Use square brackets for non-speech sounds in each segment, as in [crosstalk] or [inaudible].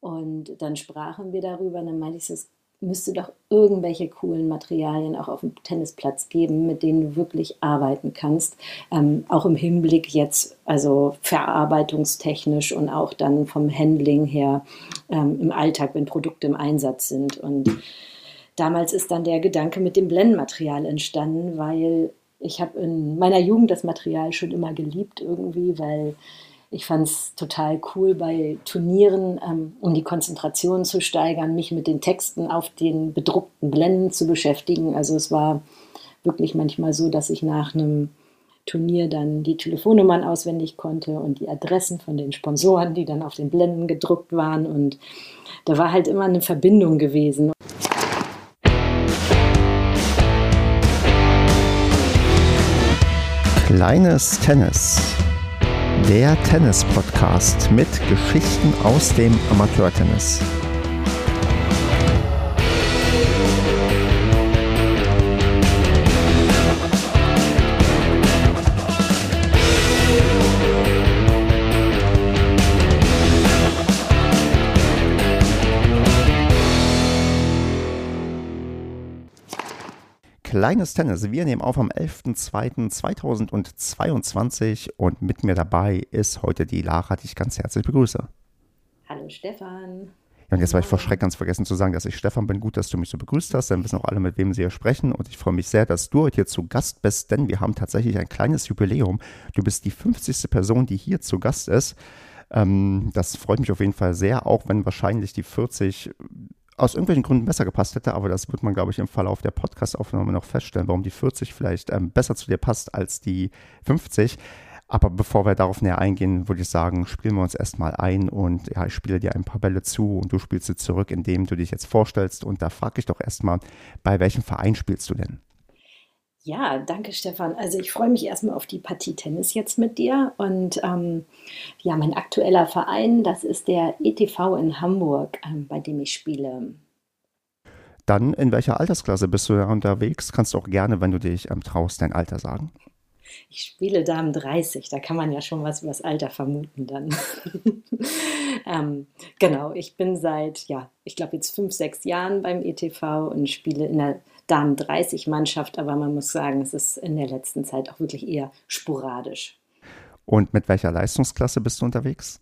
Und dann sprachen wir darüber, und dann meinte ich, es müsste doch irgendwelche coolen Materialien auch auf dem Tennisplatz geben, mit denen du wirklich arbeiten kannst. Ähm, auch im Hinblick jetzt, also verarbeitungstechnisch und auch dann vom Handling her ähm, im Alltag, wenn Produkte im Einsatz sind. Und damals ist dann der Gedanke mit dem Blendmaterial entstanden, weil ich habe in meiner Jugend das Material schon immer geliebt irgendwie, weil ich fand es total cool bei Turnieren, ähm, um die Konzentration zu steigern, mich mit den Texten auf den bedruckten Blenden zu beschäftigen. Also es war wirklich manchmal so, dass ich nach einem Turnier dann die Telefonnummern auswendig konnte und die Adressen von den Sponsoren, die dann auf den Blenden gedruckt waren. Und da war halt immer eine Verbindung gewesen. Kleines Tennis der Tennis-Podcast mit Geschichten aus dem Amateurtennis. Kleines Tennis. Wir nehmen auf am 11.02.2022 und mit mir dabei ist heute die Lara, die ich ganz herzlich begrüße. Hallo Stefan. Ja, und jetzt war ich vor Schreck ganz vergessen zu sagen, dass ich Stefan bin. Gut, dass du mich so begrüßt hast. Dann wissen auch alle, mit wem sie hier sprechen. Und ich freue mich sehr, dass du heute hier zu Gast bist, denn wir haben tatsächlich ein kleines Jubiläum. Du bist die 50. Person, die hier zu Gast ist. Ähm, das freut mich auf jeden Fall sehr, auch wenn wahrscheinlich die 40 aus irgendwelchen Gründen besser gepasst hätte, aber das wird man, glaube ich, im Verlauf der Podcast-Aufnahme noch feststellen, warum die 40 vielleicht ähm, besser zu dir passt als die 50. Aber bevor wir darauf näher eingehen, würde ich sagen, spielen wir uns erstmal ein und ja, ich spiele dir ein paar Bälle zu und du spielst sie zurück, indem du dich jetzt vorstellst. Und da frage ich doch erstmal, bei welchem Verein spielst du denn? Ja, danke Stefan. Also ich freue mich erstmal auf die Partie Tennis jetzt mit dir. Und ähm, ja, mein aktueller Verein, das ist der ETV in Hamburg, ähm, bei dem ich spiele. Dann in welcher Altersklasse bist du da unterwegs? Kannst du auch gerne, wenn du dich ähm, traust, dein Alter sagen. Ich spiele Damen 30, da kann man ja schon was über das Alter vermuten dann. [laughs] ähm, genau, ich bin seit, ja, ich glaube jetzt fünf, sechs Jahren beim ETV und spiele in der Damen 30 Mannschaft, aber man muss sagen, es ist in der letzten Zeit auch wirklich eher sporadisch. Und mit welcher Leistungsklasse bist du unterwegs?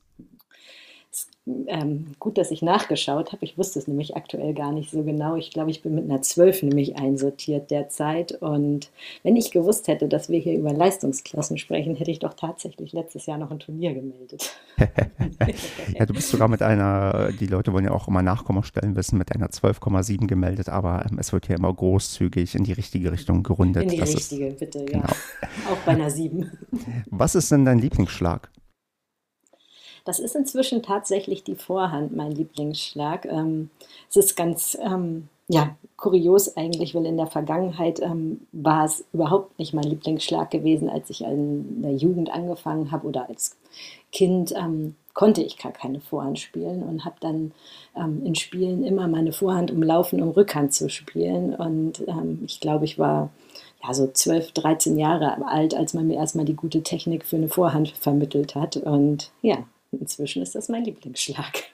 Ähm, gut, dass ich nachgeschaut habe. Ich wusste es nämlich aktuell gar nicht so genau. Ich glaube, ich bin mit einer 12 nämlich einsortiert derzeit. Und wenn ich gewusst hätte, dass wir hier über Leistungsklassen sprechen, hätte ich doch tatsächlich letztes Jahr noch ein Turnier gemeldet. [laughs] ja, du bist sogar mit einer, die Leute wollen ja auch immer Nachkommastellen wissen, mit einer 12,7 gemeldet, aber ähm, es wird ja immer großzügig in die richtige Richtung gerundet. In die das richtige, ist, bitte, ja. Genau. Auch bei einer 7. Was ist denn dein Lieblingsschlag? Das ist inzwischen tatsächlich die Vorhand, mein Lieblingsschlag. Ähm, es ist ganz ähm, ja, kurios eigentlich, weil in der Vergangenheit ähm, war es überhaupt nicht mein Lieblingsschlag gewesen, als ich in der Jugend angefangen habe oder als Kind ähm, konnte ich gar keine Vorhand spielen und habe dann ähm, in Spielen immer meine Vorhand umlaufen, um Rückhand zu spielen. Und ähm, ich glaube, ich war ja, so 12, 13 Jahre alt, als man mir erstmal die gute Technik für eine Vorhand vermittelt hat. Und ja, Inzwischen ist das mein Lieblingsschlag.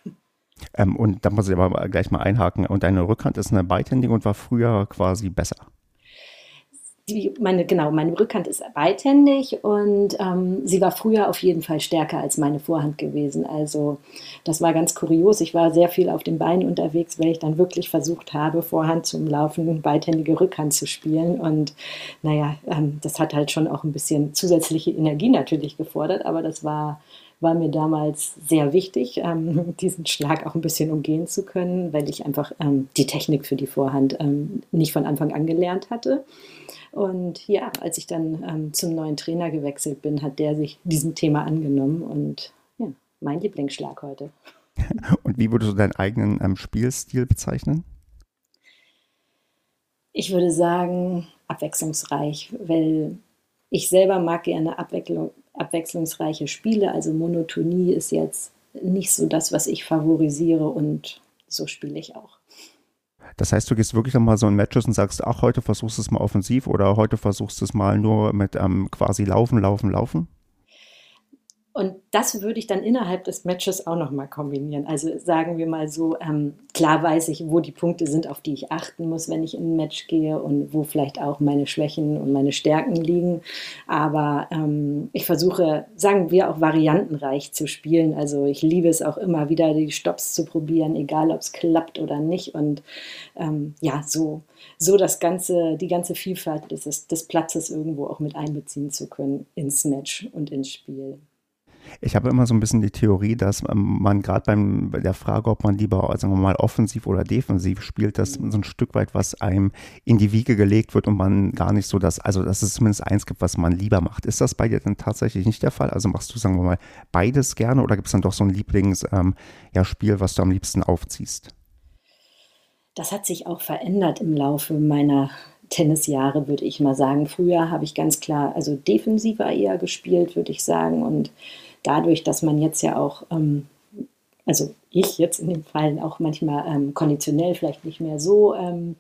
Ähm, und da muss ich aber gleich mal einhaken. Und deine Rückhand ist eine beidhändige und war früher quasi besser. Die, meine, genau, meine Rückhand ist beidhändig und ähm, sie war früher auf jeden Fall stärker als meine Vorhand gewesen. Also das war ganz kurios. Ich war sehr viel auf den Beinen unterwegs, weil ich dann wirklich versucht habe, Vorhand zum Laufen und beidhändige Rückhand zu spielen. Und naja, ähm, das hat halt schon auch ein bisschen zusätzliche Energie natürlich gefordert, aber das war war mir damals sehr wichtig, ähm, [laughs] diesen Schlag auch ein bisschen umgehen zu können, weil ich einfach ähm, die Technik für die Vorhand ähm, nicht von Anfang an gelernt hatte. Und ja, als ich dann ähm, zum neuen Trainer gewechselt bin, hat der sich diesem Thema angenommen und ja, mein Lieblingsschlag heute. [laughs] Und wie würdest du deinen eigenen ähm, Spielstil bezeichnen? Ich würde sagen, abwechslungsreich, weil ich selber mag gerne Abwechslung, abwechslungsreiche Spiele. Also Monotonie ist jetzt nicht so das, was ich favorisiere und so spiele ich auch. Das heißt, du gehst wirklich nochmal so in Matches und sagst, ach, heute versuchst du es mal offensiv oder heute versuchst du es mal nur mit ähm, quasi Laufen, Laufen, Laufen? Und das würde ich dann innerhalb des Matches auch nochmal kombinieren. Also sagen wir mal so, ähm, klar weiß ich, wo die Punkte sind, auf die ich achten muss, wenn ich in ein Match gehe und wo vielleicht auch meine Schwächen und meine Stärken liegen. Aber ähm, ich versuche, sagen wir, auch variantenreich zu spielen. Also ich liebe es auch immer wieder, die Stops zu probieren, egal ob es klappt oder nicht. Und ähm, ja, so, so das ganze, die ganze Vielfalt des, des Platzes irgendwo auch mit einbeziehen zu können ins Match und ins Spiel. Ich habe immer so ein bisschen die Theorie, dass ähm, man gerade bei der Frage, ob man lieber, sagen wir mal, offensiv oder defensiv spielt, dass so ein Stück weit was einem in die Wiege gelegt wird und man gar nicht so das, also dass es zumindest eins gibt, was man lieber macht. Ist das bei dir denn tatsächlich nicht der Fall? Also machst du, sagen wir mal, beides gerne oder gibt es dann doch so ein Lieblingsspiel, ähm, ja, was du am liebsten aufziehst? Das hat sich auch verändert im Laufe meiner Tennisjahre, würde ich mal sagen. Früher habe ich ganz klar, also defensiver eher gespielt, würde ich sagen. Und dadurch, dass man jetzt ja auch, ähm, also ich jetzt in dem Fall auch manchmal ähm, konditionell vielleicht nicht mehr so ähm,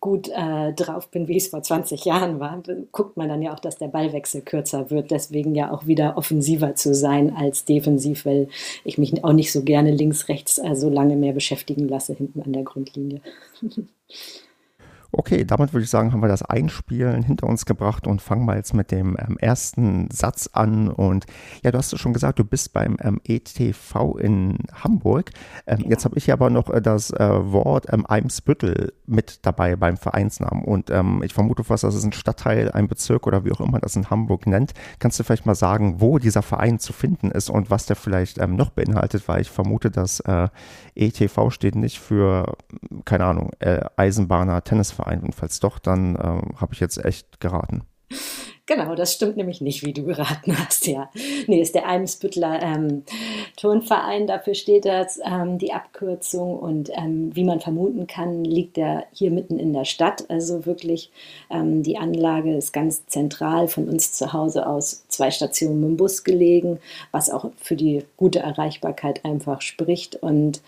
gut äh, drauf bin, wie es vor 20 Jahren war, guckt man dann ja auch, dass der Ballwechsel kürzer wird. Deswegen ja auch wieder offensiver zu sein als defensiv, weil ich mich auch nicht so gerne links, rechts äh, so lange mehr beschäftigen lasse hinten an der Grundlinie. [laughs] Okay, damit würde ich sagen, haben wir das Einspielen hinter uns gebracht und fangen mal jetzt mit dem ähm, ersten Satz an. Und ja, du hast es schon gesagt, du bist beim ähm, ETV in Hamburg. Ähm, genau. Jetzt habe ich aber noch äh, das äh, Wort ähm, Eimsbüttel mit dabei beim Vereinsnamen. Und ähm, ich vermute fast, das ist ein Stadtteil, ein Bezirk oder wie auch immer das in Hamburg nennt. Kannst du vielleicht mal sagen, wo dieser Verein zu finden ist und was der vielleicht ähm, noch beinhaltet? Weil ich vermute, dass äh, ETV steht nicht für, keine Ahnung, äh, Eisenbahner Tennisverein. Verein. Und falls doch, dann äh, habe ich jetzt echt geraten. Genau, das stimmt nämlich nicht, wie du geraten hast, ja. Nee, ist der Eimsbüttler ähm, Turnverein, dafür steht das, ähm, die Abkürzung. Und ähm, wie man vermuten kann, liegt er hier mitten in der Stadt. Also wirklich, ähm, die Anlage ist ganz zentral von uns zu Hause aus zwei Stationen mit dem Bus gelegen, was auch für die gute Erreichbarkeit einfach spricht. Und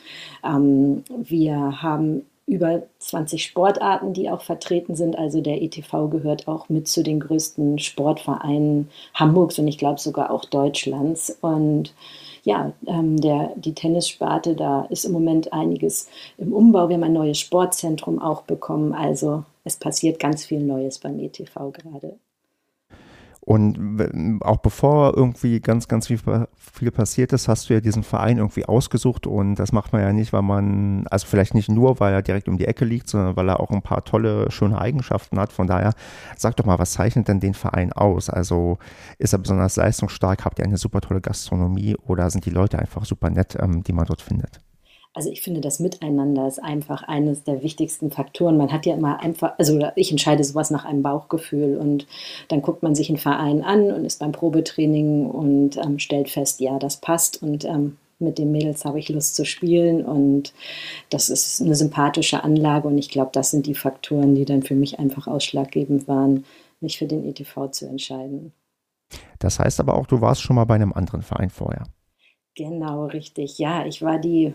ähm, wir haben über 20 Sportarten, die auch vertreten sind. Also der ETV gehört auch mit zu den größten Sportvereinen Hamburgs und ich glaube sogar auch Deutschlands. Und ja, ähm, der, die Tennissparte, da ist im Moment einiges im Umbau. Wir haben ein neues Sportzentrum auch bekommen. Also es passiert ganz viel Neues beim ETV gerade. Und auch bevor irgendwie ganz, ganz viel, viel passiert ist, hast du ja diesen Verein irgendwie ausgesucht und das macht man ja nicht, weil man, also vielleicht nicht nur, weil er direkt um die Ecke liegt, sondern weil er auch ein paar tolle, schöne Eigenschaften hat. Von daher, sag doch mal, was zeichnet denn den Verein aus? Also ist er besonders leistungsstark? Habt ihr eine super tolle Gastronomie oder sind die Leute einfach super nett, ähm, die man dort findet? Also ich finde, das Miteinander ist einfach eines der wichtigsten Faktoren. Man hat ja immer einfach, also ich entscheide sowas nach einem Bauchgefühl und dann guckt man sich einen Verein an und ist beim Probetraining und ähm, stellt fest, ja, das passt und ähm, mit den Mädels habe ich Lust zu spielen und das ist eine sympathische Anlage und ich glaube, das sind die Faktoren, die dann für mich einfach ausschlaggebend waren, mich für den ETV zu entscheiden. Das heißt aber auch, du warst schon mal bei einem anderen Verein vorher. Genau, richtig. Ja, ich war die,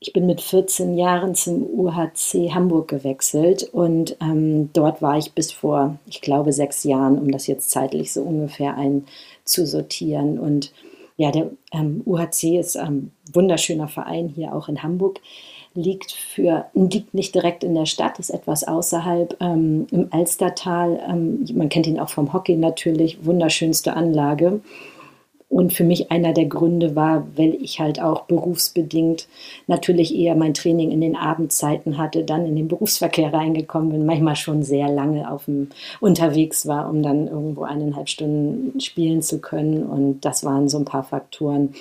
ich bin mit 14 Jahren zum UHC Hamburg gewechselt und ähm, dort war ich bis vor, ich glaube, sechs Jahren, um das jetzt zeitlich so ungefähr einzusortieren. Und ja, der ähm, UHC ist ein wunderschöner Verein hier auch in Hamburg. Liegt, für, liegt nicht direkt in der Stadt, ist etwas außerhalb ähm, im Alstertal. Ähm, man kennt ihn auch vom Hockey natürlich, wunderschönste Anlage. Und für mich einer der Gründe war, weil ich halt auch berufsbedingt natürlich eher mein Training in den Abendzeiten hatte, dann in den Berufsverkehr reingekommen bin, manchmal schon sehr lange auf dem, unterwegs war, um dann irgendwo eineinhalb Stunden spielen zu können. Und das waren so ein paar Faktoren,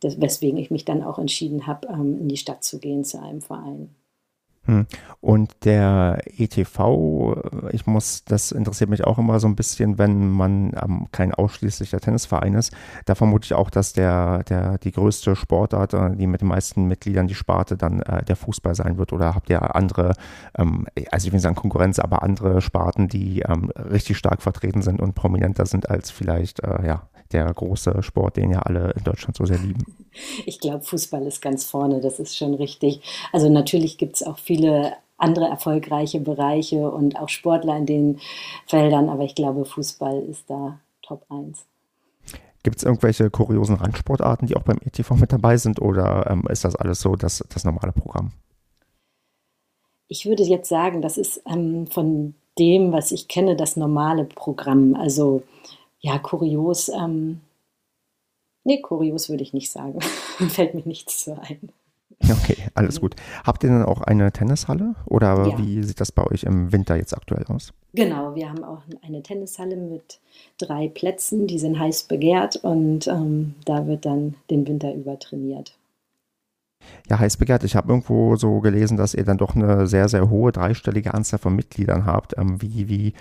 weswegen ich mich dann auch entschieden habe, ähm, in die Stadt zu gehen zu einem Verein. Hm. Und der ETV, ich muss, das interessiert mich auch immer so ein bisschen, wenn man ähm, kein ausschließlicher Tennisverein ist. Da vermute ich auch, dass der, der, die größte Sportart, äh, die mit den meisten Mitgliedern die Sparte dann äh, der Fußball sein wird. Oder habt ihr andere, ähm, also ich will nicht sagen Konkurrenz, aber andere Sparten, die ähm, richtig stark vertreten sind und prominenter sind als vielleicht, äh, ja, der große Sport, den ja alle in Deutschland so sehr lieben. Ich glaube, Fußball ist ganz vorne, das ist schon richtig. Also natürlich gibt es auch viele andere erfolgreiche Bereiche und auch Sportler in den Feldern, aber ich glaube, Fußball ist da Top 1. Gibt es irgendwelche kuriosen Randsportarten, die auch beim ETV mit dabei sind oder ähm, ist das alles so das, das normale Programm? Ich würde jetzt sagen, das ist ähm, von dem, was ich kenne, das normale Programm. Also ja, kurios. Ähm, nee, kurios würde ich nicht sagen. [laughs] Fällt mir nichts zu ein. Okay, alles gut. Habt ihr dann auch eine Tennishalle oder ja. wie sieht das bei euch im Winter jetzt aktuell aus? Genau, wir haben auch eine Tennishalle mit drei Plätzen, die sind heiß begehrt und ähm, da wird dann den Winter über trainiert. Ja, heiß begehrt. Ich habe irgendwo so gelesen, dass ihr dann doch eine sehr, sehr hohe dreistellige Anzahl von Mitgliedern habt. Ähm, wie, wie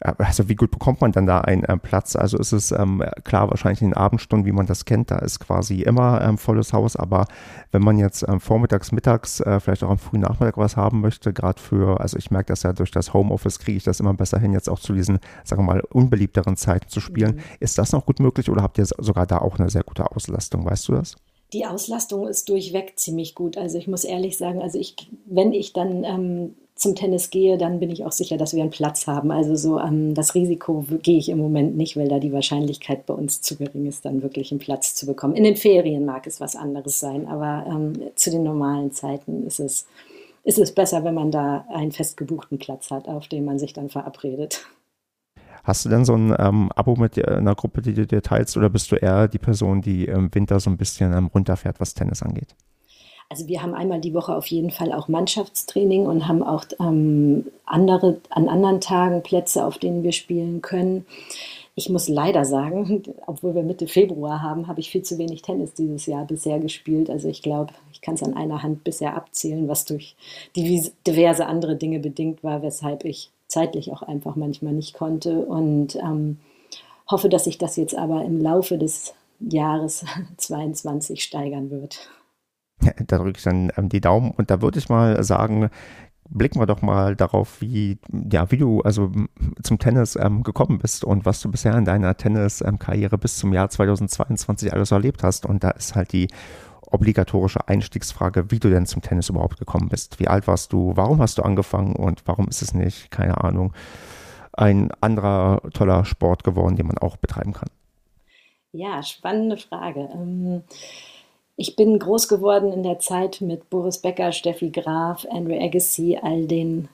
also wie gut bekommt man dann da einen äh, Platz? Also ist es ähm, klar, wahrscheinlich in den Abendstunden, wie man das kennt, da ist quasi immer ähm, volles Haus, aber wenn man jetzt ähm, vormittags, mittags, äh, vielleicht auch am frühen Nachmittag was haben möchte, gerade für, also ich merke das ja durch das Homeoffice, kriege ich das immer besser hin, jetzt auch zu diesen, sagen wir mal, unbeliebteren Zeiten zu spielen. Mhm. Ist das noch gut möglich oder habt ihr sogar da auch eine sehr gute Auslastung? Weißt du das? Die Auslastung ist durchweg ziemlich gut. Also ich muss ehrlich sagen, also ich, wenn ich dann ähm, zum Tennis gehe, dann bin ich auch sicher, dass wir einen Platz haben. Also so ähm, das Risiko gehe ich im Moment nicht, weil da die Wahrscheinlichkeit bei uns zu gering ist, dann wirklich einen Platz zu bekommen. In den Ferien mag es was anderes sein, aber ähm, zu den normalen Zeiten ist es, ist es besser, wenn man da einen festgebuchten Platz hat, auf den man sich dann verabredet. Hast du denn so ein ähm, Abo mit einer Gruppe, die du dir teilst, oder bist du eher die Person, die im Winter so ein bisschen ähm, runterfährt, was Tennis angeht? Also wir haben einmal die Woche auf jeden Fall auch Mannschaftstraining und haben auch ähm, andere, an anderen Tagen Plätze, auf denen wir spielen können. Ich muss leider sagen, [laughs] obwohl wir Mitte Februar haben, habe ich viel zu wenig Tennis dieses Jahr bisher gespielt. Also ich glaube, ich kann es an einer Hand bisher abzählen, was durch diverse andere Dinge bedingt war, weshalb ich zeitlich auch einfach manchmal nicht konnte. Und ähm, hoffe, dass sich das jetzt aber im Laufe des Jahres [laughs] 22 steigern wird. [laughs] Da drücke ich dann ähm, die Daumen und da würde ich mal sagen, blicken wir doch mal darauf, wie, ja, wie du also zum Tennis ähm, gekommen bist und was du bisher in deiner Tenniskarriere bis zum Jahr 2022 alles erlebt hast. Und da ist halt die obligatorische Einstiegsfrage, wie du denn zum Tennis überhaupt gekommen bist. Wie alt warst du? Warum hast du angefangen und warum ist es nicht, keine Ahnung, ein anderer toller Sport geworden, den man auch betreiben kann? Ja, spannende Frage. Ähm ich bin groß geworden in der Zeit mit Boris Becker, Steffi Graf, Andrew Agassi, all den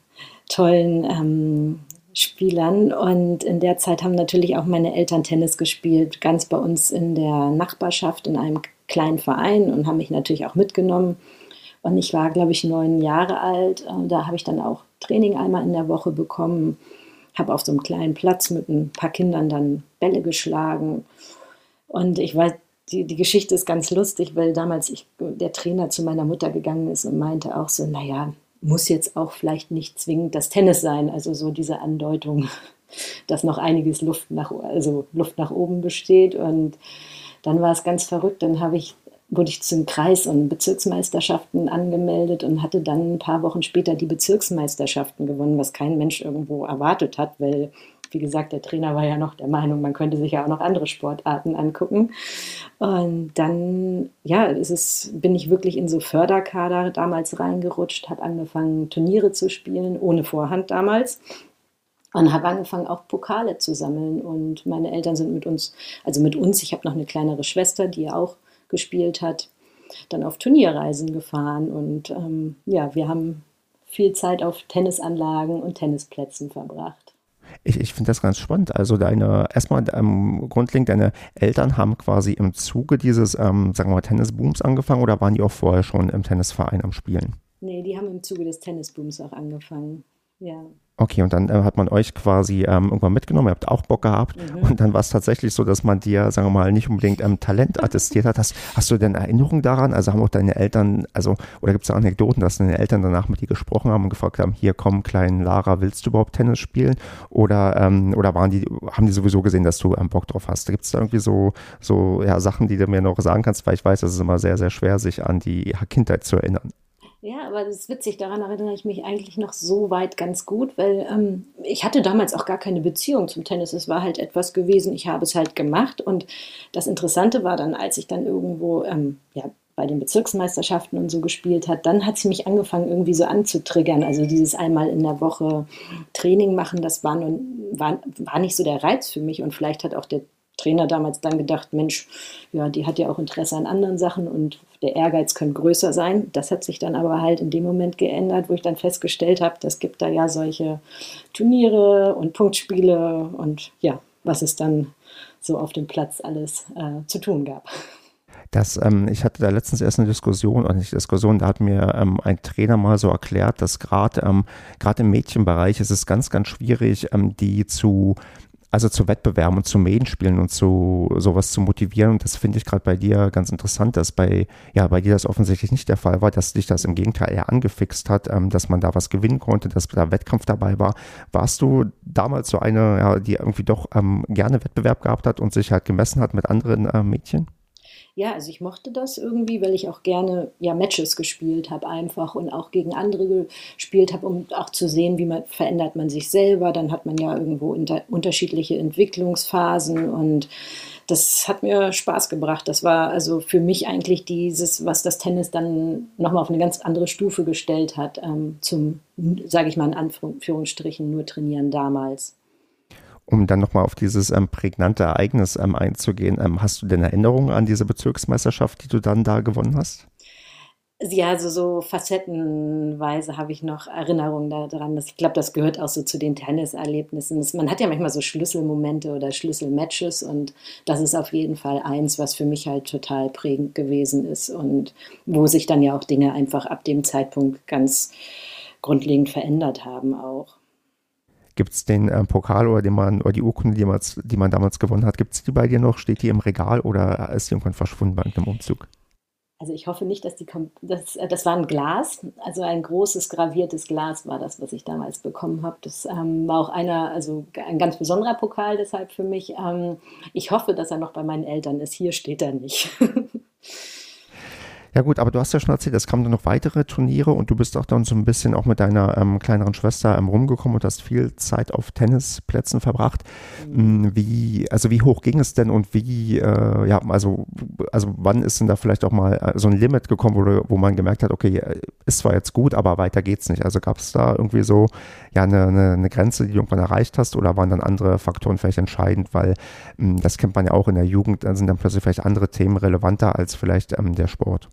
tollen ähm, Spielern. Und in der Zeit haben natürlich auch meine Eltern Tennis gespielt, ganz bei uns in der Nachbarschaft, in einem kleinen Verein und haben mich natürlich auch mitgenommen. Und ich war, glaube ich, neun Jahre alt. Da habe ich dann auch Training einmal in der Woche bekommen, habe auf so einem kleinen Platz mit ein paar Kindern dann Bälle geschlagen. Und ich weiß, die, die Geschichte ist ganz lustig, weil damals ich, der Trainer zu meiner Mutter gegangen ist und meinte auch so, naja, muss jetzt auch vielleicht nicht zwingend das Tennis sein. Also so diese Andeutung, [laughs] dass noch einiges Luft nach, also Luft nach oben besteht. Und dann war es ganz verrückt. Dann habe ich, wurde ich zum Kreis- und Bezirksmeisterschaften angemeldet und hatte dann ein paar Wochen später die Bezirksmeisterschaften gewonnen, was kein Mensch irgendwo erwartet hat, weil wie gesagt, der Trainer war ja noch der Meinung, man könnte sich ja auch noch andere Sportarten angucken. Und dann, ja, es, bin ich wirklich in so Förderkader damals reingerutscht, habe angefangen, Turniere zu spielen, ohne Vorhand damals. Und habe angefangen, auch Pokale zu sammeln. Und meine Eltern sind mit uns, also mit uns, ich habe noch eine kleinere Schwester, die auch gespielt hat, dann auf Turnierreisen gefahren. Und ähm, ja, wir haben viel Zeit auf Tennisanlagen und Tennisplätzen verbracht. Ich, ich finde das ganz spannend. Also deine, erstmal ähm, grundlegend, deine Eltern haben quasi im Zuge dieses, ähm, sagen wir mal, Tennisbooms angefangen oder waren die auch vorher schon im Tennisverein am Spielen? Nee, die haben im Zuge des Tennisbooms auch angefangen. Ja. Okay, und dann äh, hat man euch quasi ähm, irgendwann mitgenommen, ihr habt auch Bock gehabt mhm. und dann war es tatsächlich so, dass man dir, sagen wir mal, nicht unbedingt ähm, Talent attestiert hat. Hast, hast du denn Erinnerungen daran? Also haben auch deine Eltern, also, oder gibt es da Anekdoten, dass deine Eltern danach mit dir gesprochen haben und gefragt haben, hier komm, kleinen Lara, willst du überhaupt Tennis spielen? Oder, ähm, oder waren die, haben die sowieso gesehen, dass du ähm, Bock drauf hast? Gibt es da irgendwie so, so ja, Sachen, die du mir noch sagen kannst, weil ich weiß, es ist immer sehr, sehr schwer, sich an die Kindheit zu erinnern. Ja, aber das ist witzig, daran erinnere ich mich eigentlich noch so weit ganz gut, weil ähm, ich hatte damals auch gar keine Beziehung zum Tennis. Es war halt etwas gewesen, ich habe es halt gemacht. Und das Interessante war dann, als ich dann irgendwo ähm, ja, bei den Bezirksmeisterschaften und so gespielt hat, dann hat sie mich angefangen irgendwie so anzutriggern. Also dieses einmal in der Woche Training machen, das war, nun, war, war nicht so der Reiz für mich. Und vielleicht hat auch der Trainer damals dann gedacht, Mensch, ja, die hat ja auch Interesse an anderen Sachen und der Ehrgeiz könnte größer sein. Das hat sich dann aber halt in dem Moment geändert, wo ich dann festgestellt habe, es gibt da ja solche Turniere und Punktspiele und ja, was es dann so auf dem Platz alles äh, zu tun gab. Das, ähm, ich hatte da letztens erst eine Diskussion, oder nicht Diskussion, da hat mir ähm, ein Trainer mal so erklärt, dass gerade ähm, im Mädchenbereich ist es ganz, ganz schwierig, ähm, die zu also zu Wettbewerben und zu Medienspielen und zu sowas zu motivieren. Und das finde ich gerade bei dir ganz interessant, dass bei, ja, bei dir das offensichtlich nicht der Fall war, dass dich das im Gegenteil eher angefixt hat, ähm, dass man da was gewinnen konnte, dass da Wettkampf dabei war. Warst du damals so eine, ja, die irgendwie doch ähm, gerne Wettbewerb gehabt hat und sich halt gemessen hat mit anderen äh, Mädchen? Ja, also ich mochte das irgendwie, weil ich auch gerne ja, Matches gespielt habe einfach und auch gegen andere gespielt habe, um auch zu sehen, wie man verändert man sich selber. Dann hat man ja irgendwo unter, unterschiedliche Entwicklungsphasen und das hat mir Spaß gebracht. Das war also für mich eigentlich dieses, was das Tennis dann nochmal auf eine ganz andere Stufe gestellt hat, ähm, zum, sage ich mal in Anführungsstrichen, nur trainieren damals um dann nochmal auf dieses ähm, prägnante Ereignis ähm, einzugehen, ähm, hast du denn Erinnerungen an diese Bezirksmeisterschaft, die du dann da gewonnen hast? Ja, also so facettenweise habe ich noch Erinnerungen daran. Ich glaube, das gehört auch so zu den Tenniserlebnissen. Man hat ja manchmal so Schlüsselmomente oder Schlüsselmatches und das ist auf jeden Fall eins, was für mich halt total prägend gewesen ist und wo sich dann ja auch Dinge einfach ab dem Zeitpunkt ganz grundlegend verändert haben auch. Gibt es den äh, Pokal oder, den man, oder die Urkunde, die man, die man damals gewonnen hat, gibt es die bei dir noch? Steht die im Regal oder ist die irgendwann verschwunden bei einem Umzug? Also ich hoffe nicht, dass die, das, äh, das war ein Glas, also ein großes graviertes Glas war das, was ich damals bekommen habe. Das ähm, war auch einer, also ein ganz besonderer Pokal deshalb für mich. Ähm, ich hoffe, dass er noch bei meinen Eltern ist. Hier steht er nicht. [laughs] Ja gut, aber du hast ja schon erzählt, es kamen dann noch weitere Turniere und du bist auch dann so ein bisschen auch mit deiner ähm, kleineren Schwester ähm, rumgekommen und hast viel Zeit auf Tennisplätzen verbracht. Mhm. Mm, wie, also wie hoch ging es denn und wie, äh, ja, also, also wann ist denn da vielleicht auch mal äh, so ein Limit gekommen, wo, wo man gemerkt hat, okay, äh, ist zwar jetzt gut, aber weiter geht's nicht. Also gab es da irgendwie so ja eine, eine, eine, Grenze, die du irgendwann erreicht hast oder waren dann andere Faktoren vielleicht entscheidend, weil mh, mm, das kennt man ja auch in der Jugend, dann sind dann plötzlich vielleicht andere Themen relevanter als vielleicht ähm, der Sport.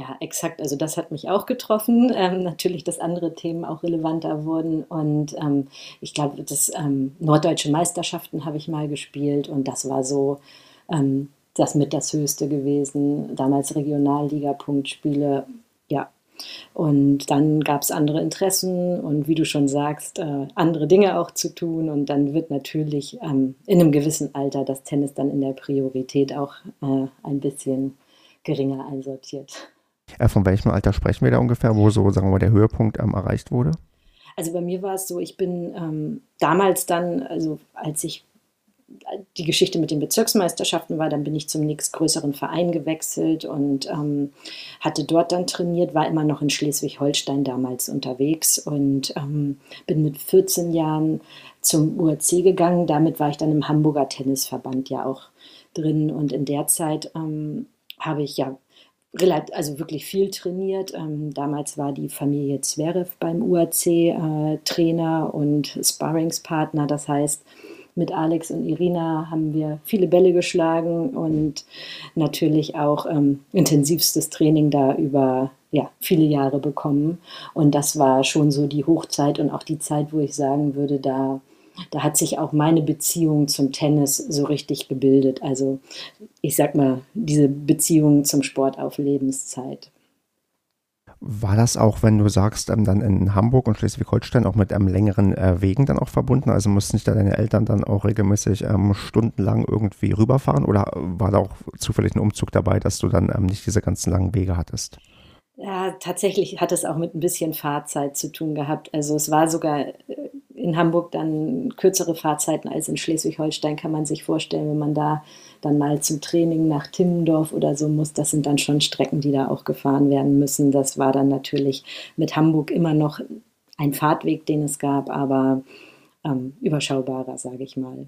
Ja, exakt. Also das hat mich auch getroffen. Ähm, natürlich, dass andere Themen auch relevanter wurden. Und ähm, ich glaube, das ähm, Norddeutsche Meisterschaften habe ich mal gespielt und das war so ähm, das mit das Höchste gewesen. Damals Regionalliga-Punktspiele. Ja. Und dann gab es andere Interessen und wie du schon sagst, äh, andere Dinge auch zu tun. Und dann wird natürlich ähm, in einem gewissen Alter das Tennis dann in der Priorität auch äh, ein bisschen geringer einsortiert. Äh, von welchem Alter sprechen wir da ungefähr, wo so, sagen wir mal, der Höhepunkt ähm, erreicht wurde? Also bei mir war es so, ich bin ähm, damals dann, also als ich die Geschichte mit den Bezirksmeisterschaften war, dann bin ich zum nächstgrößeren Verein gewechselt und ähm, hatte dort dann trainiert, war immer noch in Schleswig-Holstein damals unterwegs und ähm, bin mit 14 Jahren zum UAC gegangen. Damit war ich dann im Hamburger Tennisverband ja auch drin und in der Zeit ähm, habe ich ja also wirklich viel trainiert. Ähm, damals war die Familie Zverev beim UAC äh, Trainer und Sparringspartner. Das heißt, mit Alex und Irina haben wir viele Bälle geschlagen und natürlich auch ähm, intensivstes Training da über ja, viele Jahre bekommen. Und das war schon so die Hochzeit und auch die Zeit, wo ich sagen würde, da da hat sich auch meine Beziehung zum Tennis so richtig gebildet. Also ich sag mal, diese Beziehung zum Sport auf Lebenszeit. War das auch, wenn du sagst, ähm, dann in Hamburg und Schleswig-Holstein auch mit einem längeren äh, Wegen dann auch verbunden? Also mussten nicht da deine Eltern dann auch regelmäßig ähm, stundenlang irgendwie rüberfahren oder war da auch zufällig ein Umzug dabei, dass du dann ähm, nicht diese ganzen langen Wege hattest? Ja, tatsächlich hat es auch mit ein bisschen Fahrzeit zu tun gehabt. Also es war sogar äh, in Hamburg dann kürzere Fahrzeiten als in Schleswig-Holstein, kann man sich vorstellen, wenn man da dann mal zum Training nach Timmendorf oder so muss. Das sind dann schon Strecken, die da auch gefahren werden müssen. Das war dann natürlich mit Hamburg immer noch ein Fahrtweg, den es gab, aber ähm, überschaubarer, sage ich mal.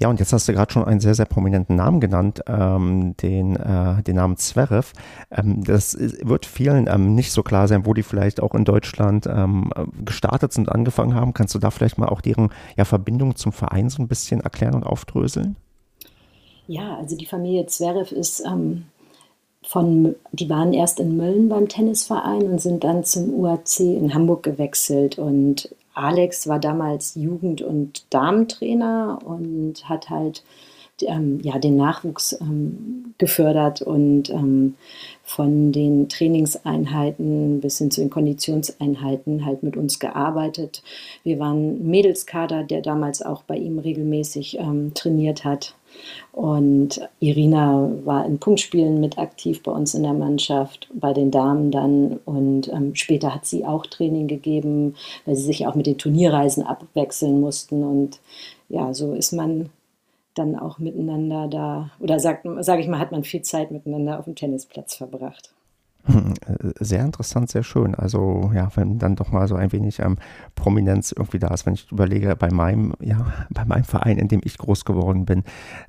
Ja, und jetzt hast du gerade schon einen sehr, sehr prominenten Namen genannt, ähm, den, äh, den Namen Zverev. Ähm, das wird vielen ähm, nicht so klar sein, wo die vielleicht auch in Deutschland ähm, gestartet sind, angefangen haben. Kannst du da vielleicht mal auch deren ja, Verbindung zum Verein so ein bisschen erklären und aufdröseln? Ja, also die Familie Zverev ist ähm, von, die waren erst in Mölln beim Tennisverein und sind dann zum UAC in Hamburg gewechselt und Alex war damals Jugend- und Damentrainer und hat halt ähm, ja, den Nachwuchs ähm, gefördert und ähm, von den Trainingseinheiten bis hin zu den Konditionseinheiten halt mit uns gearbeitet. Wir waren Mädelskader, der damals auch bei ihm regelmäßig ähm, trainiert hat. Und Irina war in Punktspielen mit aktiv bei uns in der Mannschaft, bei den Damen dann. Und ähm, später hat sie auch Training gegeben, weil sie sich auch mit den Turnierreisen abwechseln mussten. Und ja, so ist man dann auch miteinander da, oder sage sag ich mal, hat man viel Zeit miteinander auf dem Tennisplatz verbracht. Hm, sehr interessant, sehr schön. Also ja, wenn dann doch mal so ein wenig ähm, Prominenz irgendwie da ist, wenn ich überlege, bei meinem, ja, [laughs] bei meinem Verein, in dem ich groß geworden bin,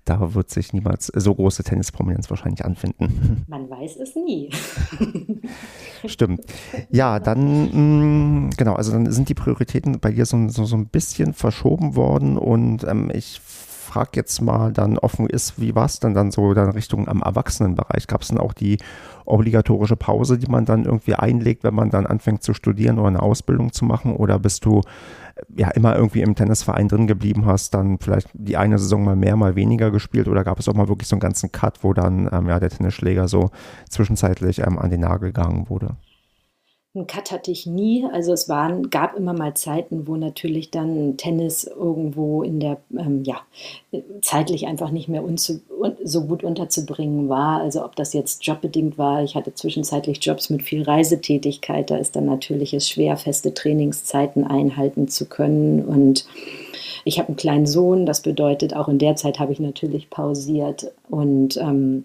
da wird sich niemals so große Tennisprominenz wahrscheinlich anfinden. [laughs] Man weiß es nie. [laughs] Stimmt. Ja, dann, mh, hm, genau, also dann sind die Prioritäten bei dir so, so, so ein bisschen verschoben worden und ähm, ich frage jetzt mal dann offen ist, wie war es denn dann so dann Richtung am Erwachsenenbereich? Gab es dann auch die obligatorische Pause, die man dann irgendwie einlegt, wenn man dann anfängt zu studieren oder eine Ausbildung zu machen? Oder bist du ja immer irgendwie im Tennisverein drin geblieben hast, dann vielleicht die eine Saison mal mehr, mal weniger gespielt? Oder gab es auch mal wirklich so einen ganzen Cut, wo dann ähm, ja der Tennisschläger so zwischenzeitlich ähm, an den Nagel gegangen wurde? Einen Cut hatte ich nie. Also es waren, gab immer mal Zeiten, wo natürlich dann Tennis irgendwo in der, ähm, ja, zeitlich einfach nicht mehr unzu, un, so gut unterzubringen war. Also ob das jetzt jobbedingt war. Ich hatte zwischenzeitlich Jobs mit viel Reisetätigkeit. Da ist dann natürlich es schwer, feste Trainingszeiten einhalten zu können. Und ich habe einen kleinen Sohn. Das bedeutet, auch in der Zeit habe ich natürlich pausiert und ähm,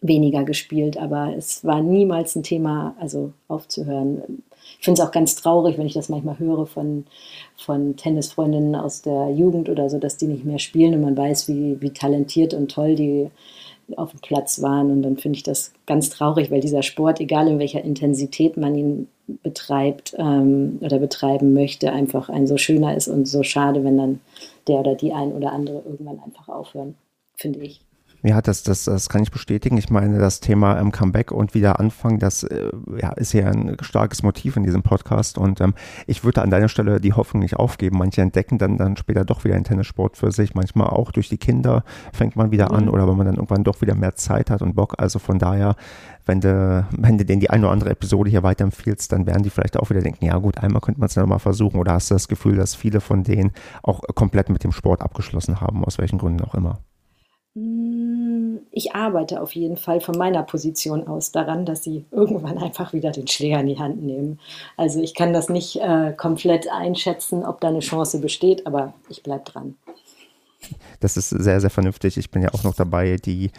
weniger gespielt, aber es war niemals ein Thema, also aufzuhören. Ich finde es auch ganz traurig, wenn ich das manchmal höre von, von Tennisfreundinnen aus der Jugend oder so, dass die nicht mehr spielen und man weiß, wie, wie talentiert und toll die auf dem Platz waren. Und dann finde ich das ganz traurig, weil dieser Sport, egal in welcher Intensität man ihn betreibt ähm, oder betreiben möchte, einfach ein so schöner ist und so schade, wenn dann der oder die ein oder andere irgendwann einfach aufhören, finde ich. Ja, das, das, das kann ich bestätigen. Ich meine, das Thema ähm, Comeback und wieder anfangen, das äh, ja, ist ja ein starkes Motiv in diesem Podcast. Und ähm, ich würde an deiner Stelle die Hoffnung nicht aufgeben. Manche entdecken dann, dann später doch wieder einen Tennissport für sich. Manchmal auch durch die Kinder fängt man wieder mhm. an oder wenn man dann irgendwann doch wieder mehr Zeit hat und Bock. Also von daher, wenn du, wenn du denen die eine oder andere Episode hier weiterempfiehlst, dann werden die vielleicht auch wieder denken, ja gut, einmal könnte man es ja nochmal versuchen. Oder hast du das Gefühl, dass viele von denen auch komplett mit dem Sport abgeschlossen haben, aus welchen Gründen auch immer? Hm, ich arbeite auf jeden Fall von meiner Position aus daran, dass sie irgendwann einfach wieder den Schläger in die Hand nehmen. Also ich kann das nicht äh, komplett einschätzen, ob da eine Chance besteht, aber ich bleibe dran. Das ist sehr, sehr vernünftig. Ich bin ja auch noch dabei, die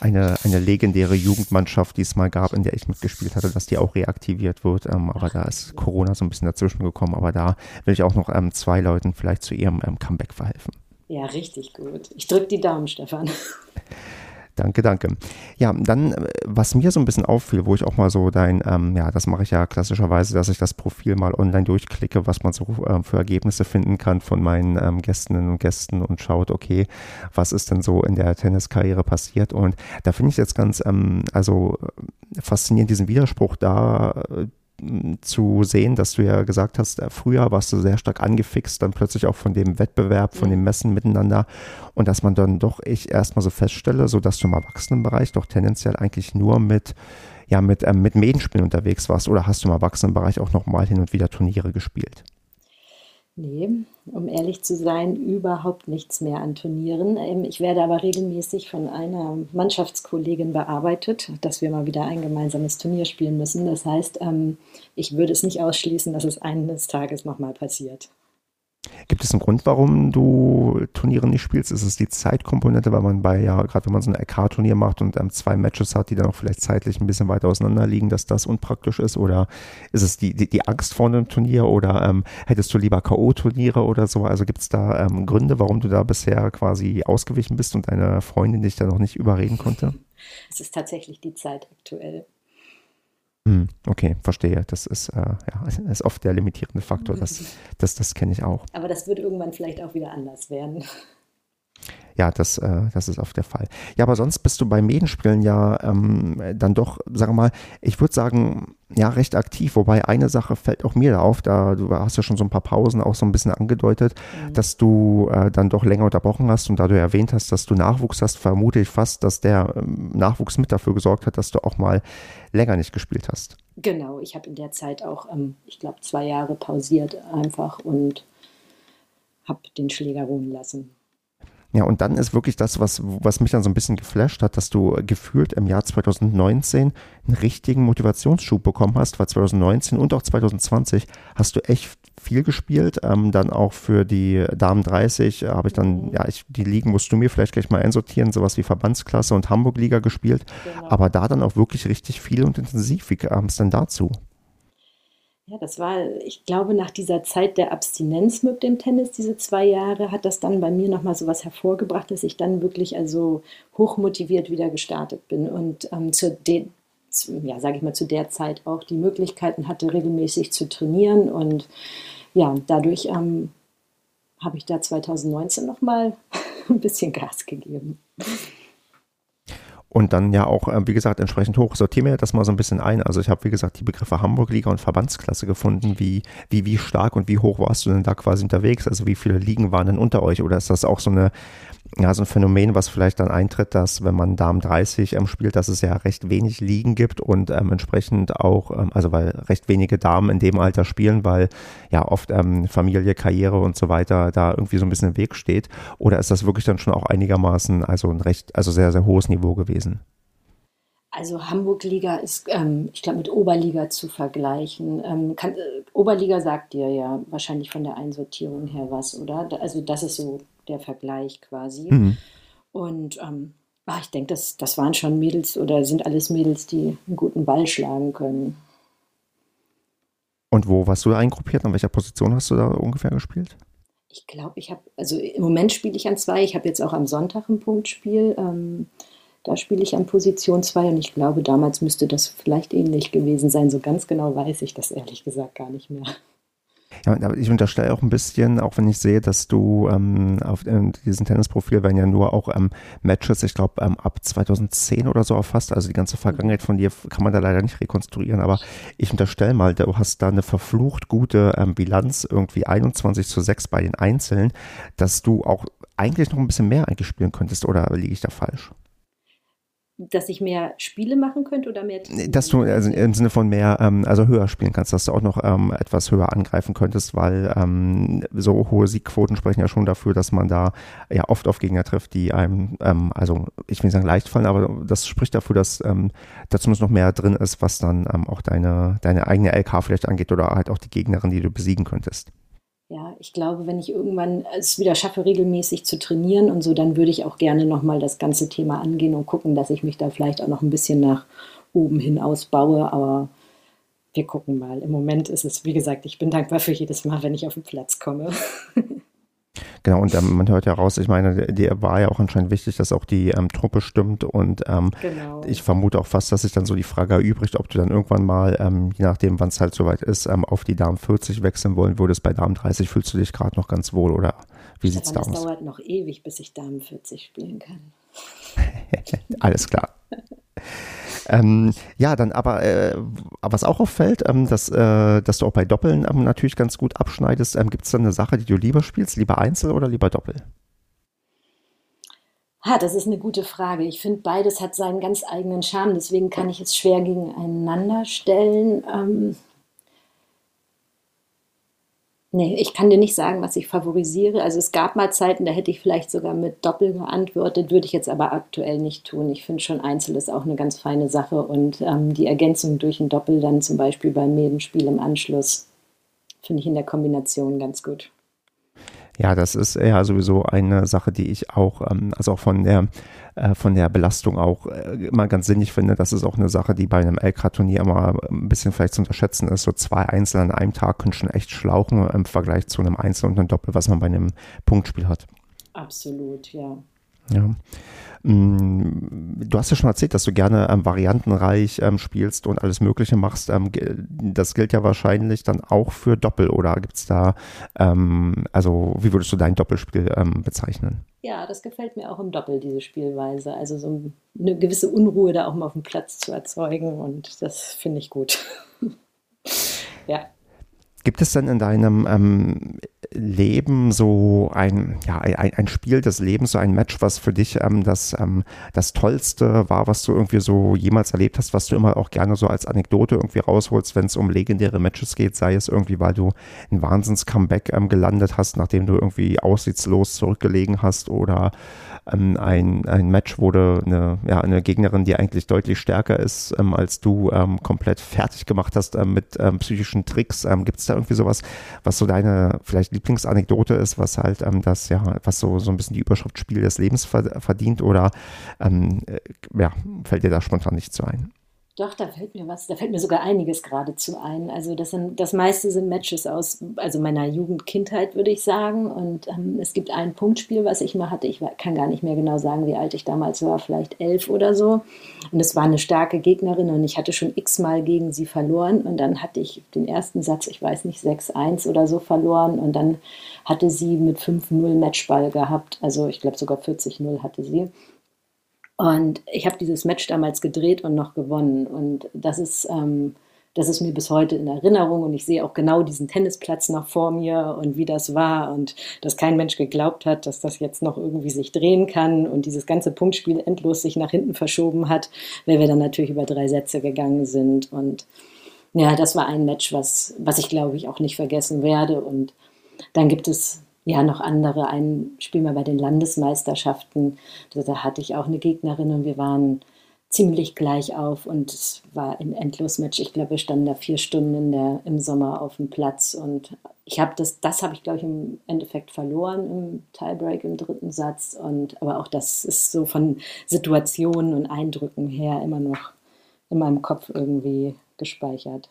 eine, eine legendäre Jugendmannschaft, die es mal gab, in der ich mitgespielt hatte, dass die auch reaktiviert wird. Ähm, aber da ist Corona so ein bisschen dazwischen gekommen. Aber da will ich auch noch ähm, zwei Leuten vielleicht zu ihrem ähm, Comeback verhelfen. Ja, richtig gut. Ich drücke die Daumen, Stefan. Danke, danke. Ja, dann, äh, was mir so ein bisschen auffiel, wo ich auch mal so dein, ähm, ja, das mache ich ja klassischerweise, dass ich das Profil mal online durchklicke, was man so äh, für Ergebnisse finden kann von meinen ähm, Gästinnen und Gästen und schaut, okay, was ist denn so in der Tenniskarriere passiert? Und da finde ich jetzt ganz, ähm, also faszinierend diesen Widerspruch da, äh, zu sehen, dass du ja gesagt hast, äh, früher warst du sehr stark angefixt, dann plötzlich auch von dem Wettbewerb, von mhm. dem Messen miteinander und dass man dann doch ich erstmal so feststelle, so dass du im Erwachsenenbereich doch tendenziell eigentlich nur mit ja mit ähm, mit Medenspielen unterwegs warst oder hast du im Erwachsenenbereich auch noch mal hin und wieder Turniere gespielt? Nee, um ehrlich zu sein, überhaupt nichts mehr an Turnieren. Ähm, ich werde aber regelmäßig von einer Mannschaftskollegin bearbeitet, dass wir mal wieder ein gemeinsames Turnier spielen müssen. Das heißt, ähm, ich würde es nicht ausschließen, dass es eines Tages nochmal passiert. Gibt es einen Grund, warum du Turniere nicht spielst? Ist es die Zeitkomponente, weil man bei, ja, gerade wenn man so ein LK-Turnier macht und ähm, zwei Matches hat, die dann auch vielleicht zeitlich ein bisschen weiter auseinander liegen, dass das unpraktisch ist? Oder ist es die, die, die Angst vor einem Turnier oder ähm, hättest du lieber K.O.-Turniere oder so? Also gibt es da ähm, Gründe, warum du da bisher quasi ausgewichen bist und deine Freundin dich da noch nicht überreden konnte? [laughs] Es ist tatsächlich die Zeit aktuell. Hm, okay, verstehe. Das ist, äh, ja, ist oft der limitierende Faktor. Das, [laughs] das, das kenne ich auch. Aber das wird irgendwann vielleicht auch wieder anders werden. Ja, das, äh, das ist oft der Fall. Ja, aber sonst bist du bei Medenspielen ja ähm, dann doch, sagen wir mal, ich würde sagen, ja, recht aktiv. Wobei eine Sache fällt auch mir da auf, da du hast ja schon so ein paar Pausen auch so ein bisschen angedeutet, mhm. dass du äh, dann doch länger unterbrochen hast und da du erwähnt hast, dass du Nachwuchs hast, vermute ich fast, dass der ähm, Nachwuchs mit dafür gesorgt hat, dass du auch mal länger nicht gespielt hast. Genau, ich habe in der Zeit auch, ähm, ich glaube, zwei Jahre pausiert einfach und habe den Schläger ruhen lassen. Ja, und dann ist wirklich das, was, was mich dann so ein bisschen geflasht hat, dass du gefühlt im Jahr 2019 einen richtigen Motivationsschub bekommen hast, weil 2019 und auch 2020 hast du echt viel gespielt. Ähm, dann auch für die Damen 30 äh, habe ich dann, ja, ich, die Ligen musst du mir vielleicht gleich mal einsortieren, sowas wie Verbandsklasse und Hamburg-Liga gespielt. Genau. Aber da dann auch wirklich richtig viel und intensiv. Wie kam es denn dazu? Ja, das war, ich glaube, nach dieser Zeit der Abstinenz mit dem Tennis, diese zwei Jahre, hat das dann bei mir nochmal so was hervorgebracht, dass ich dann wirklich also hochmotiviert wieder gestartet bin und ähm, zu den, ja, sage ich mal, zu der Zeit auch die Möglichkeiten hatte, regelmäßig zu trainieren und ja, dadurch ähm, habe ich da 2019 nochmal [laughs] ein bisschen Gas gegeben und dann ja auch, äh, wie gesagt, entsprechend hoch. Sortieren wir das mal so ein bisschen ein. Also ich habe, wie gesagt, die Begriffe Hamburg-Liga und Verbandsklasse gefunden. Wie, wie, wie stark und wie hoch warst du denn da quasi unterwegs? Also wie viele Ligen waren denn unter euch? Oder ist das auch so eine, ja, so ein Phänomen, was vielleicht dann eintritt, dass wenn man Damen 30 ähm, spielt, dass es ja recht wenig Ligen gibt und ähm, entsprechend auch, ähm, also weil recht wenige Damen in dem Alter spielen, weil ja oft ähm, Familie, Karriere und so weiter da irgendwie so ein bisschen im Weg steht. Oder ist das wirklich dann schon auch einigermaßen, also ein recht, also sehr, sehr hohes Niveau gewesen? Also Hamburg-Liga ist, ähm, ich glaube, mit Oberliga zu vergleichen. Ähm, kann, äh, Oberliga sagt dir ja wahrscheinlich von der Einsortierung her was, oder? Also das ist so der Vergleich quasi. Mhm. Und ähm, ach, ich denke, das, das waren schon Mädels oder sind alles Mädels, die einen guten Ball schlagen können. Und wo warst du eingruppiert? An welcher Position hast du da ungefähr gespielt? Ich glaube, ich habe, also im Moment spiele ich an zwei. Ich habe jetzt auch am Sonntag ein Punktspiel. Ähm, da spiele ich an Position 2 und ich glaube, damals müsste das vielleicht ähnlich gewesen sein. So ganz genau weiß ich das ehrlich gesagt gar nicht mehr. Ja, ich unterstelle auch ein bisschen, auch wenn ich sehe, dass du ähm, auf ähm, diesem Tennisprofil werden ja nur auch ähm, Matches, ich glaube, ähm, ab 2010 oder so erfasst. Also die ganze Vergangenheit von dir kann man da leider nicht rekonstruieren, aber ich unterstelle mal, du hast da eine verflucht gute ähm, Bilanz, irgendwie 21 zu 6 bei den Einzelnen, dass du auch eigentlich noch ein bisschen mehr eigentlich spielen könntest, oder liege ich da falsch? Dass ich mehr Spiele machen könnte oder mehr Dass du also im Sinne von mehr, ähm, also höher spielen kannst, dass du auch noch ähm, etwas höher angreifen könntest, weil ähm, so hohe Siegquoten sprechen ja schon dafür, dass man da ja oft auf Gegner trifft, die einem, ähm, also ich will nicht sagen leicht fallen, aber das spricht dafür, dass ähm, da zumindest noch mehr drin ist, was dann ähm, auch deine, deine eigene LK vielleicht angeht oder halt auch die Gegnerin, die du besiegen könntest. Ja, ich glaube, wenn ich irgendwann es wieder schaffe, regelmäßig zu trainieren und so, dann würde ich auch gerne nochmal das ganze Thema angehen und gucken, dass ich mich da vielleicht auch noch ein bisschen nach oben hin ausbaue. Aber wir gucken mal. Im Moment ist es, wie gesagt, ich bin dankbar für jedes Mal, wenn ich auf den Platz komme. [laughs] Genau, und ähm, man hört ja raus, ich meine, dir war ja auch anscheinend wichtig, dass auch die ähm, Truppe stimmt und ähm, genau. ich vermute auch fast, dass sich dann so die Frage erübrigt, ob du dann irgendwann mal, ähm, je nachdem, wann es halt soweit ist, ähm, auf die Damen 40 wechseln wollen würdest. Bei Damen 30 fühlst du dich gerade noch ganz wohl oder wie sieht es da aus? Es dauert noch ewig, bis ich Damen 40 spielen kann. [laughs] Alles klar. [laughs] Ähm, ja, dann aber, äh, was auch auffällt, ähm, dass, äh, dass du auch bei Doppeln ähm, natürlich ganz gut abschneidest. Ähm, Gibt es dann eine Sache, die du lieber spielst? Lieber Einzel oder lieber Doppel? Ha, das ist eine gute Frage. Ich finde, beides hat seinen ganz eigenen Charme. Deswegen kann ich es schwer gegeneinander stellen. Nee, ich kann dir nicht sagen, was ich favorisiere. Also es gab mal Zeiten, da hätte ich vielleicht sogar mit Doppel geantwortet, würde ich jetzt aber aktuell nicht tun. Ich finde schon Einzel ist auch eine ganz feine Sache und ähm, die Ergänzung durch ein Doppel dann zum Beispiel beim Nebenspiel im Anschluss finde ich in der Kombination ganz gut. Ja, das ist ja sowieso eine Sache, die ich auch, ähm, also auch von der, äh, von der Belastung auch äh, immer ganz sinnig finde. Das ist auch eine Sache, die bei einem LK-Turnier immer ein bisschen vielleicht zu unterschätzen ist. So zwei Einzel an einem Tag können schon echt schlauchen im Vergleich zu einem Einzel und einem Doppel, was man bei einem Punktspiel hat. Absolut, ja. Ja. Mm, du hast ja schon erzählt, dass du gerne ähm, variantenreich ähm, spielst und alles Mögliche machst. Ähm, das gilt ja wahrscheinlich dann auch für Doppel oder gibt es da, ähm, also wie würdest du dein Doppelspiel ähm, bezeichnen? Ja, das gefällt mir auch im Doppel, diese Spielweise. Also so eine gewisse Unruhe da auch mal auf dem Platz zu erzeugen und das finde ich gut. [laughs] ja. Gibt es denn in deinem ähm, Leben so ein, ja, ein, ein, Spiel des Lebens, so ein Match, was für dich ähm, das, ähm, das Tollste war, was du irgendwie so jemals erlebt hast, was du immer auch gerne so als Anekdote irgendwie rausholst, wenn es um legendäre Matches geht, sei es irgendwie, weil du ein Wahnsinns-Comeback ähm, gelandet hast, nachdem du irgendwie aussichtslos zurückgelegen hast oder ähm, ein, ein Match, wo du eine, ja, eine Gegnerin, die eigentlich deutlich stärker ist ähm, als du, ähm, komplett fertig gemacht hast ähm, mit ähm, psychischen Tricks. Ähm, Gibt es da irgendwie sowas, was so deine vielleicht Lieblingsanekdote ist, was halt ähm, das, ja, was so, so ein bisschen die Überschrift Spiel des Lebens verdient oder ähm, äh, ja, fällt dir da spontan nicht so ein? Doch, da fällt mir was, da fällt mir sogar einiges geradezu ein. Also das, sind, das meiste sind Matches aus also meiner Jugend, Kindheit, würde ich sagen. Und ähm, es gibt ein Punktspiel, was ich mal hatte. Ich kann gar nicht mehr genau sagen, wie alt ich damals war, vielleicht elf oder so. Und es war eine starke Gegnerin und ich hatte schon x-mal gegen sie verloren. Und dann hatte ich den ersten Satz, ich weiß nicht, 6-1 oder so verloren. Und dann hatte sie mit 5-0 Matchball gehabt. Also ich glaube sogar 40-0 hatte sie. Und ich habe dieses Match damals gedreht und noch gewonnen. Und das ist, ähm, das ist mir bis heute in Erinnerung. Und ich sehe auch genau diesen Tennisplatz noch vor mir und wie das war. Und dass kein Mensch geglaubt hat, dass das jetzt noch irgendwie sich drehen kann. Und dieses ganze Punktspiel endlos sich nach hinten verschoben hat, weil wir dann natürlich über drei Sätze gegangen sind. Und ja, das war ein Match, was, was ich glaube ich auch nicht vergessen werde. Und dann gibt es ja noch andere. Ein Spiel mal bei den Landesmeisterschaften, da hatte ich auch eine Gegnerin und wir waren ziemlich gleich auf und es war ein Endlosmatch. Ich glaube, wir standen da vier Stunden der, im Sommer auf dem Platz und ich habe das, das habe ich glaube ich im Endeffekt verloren im Tiebreak im dritten Satz und aber auch das ist so von Situationen und Eindrücken her immer noch in meinem Kopf irgendwie gespeichert.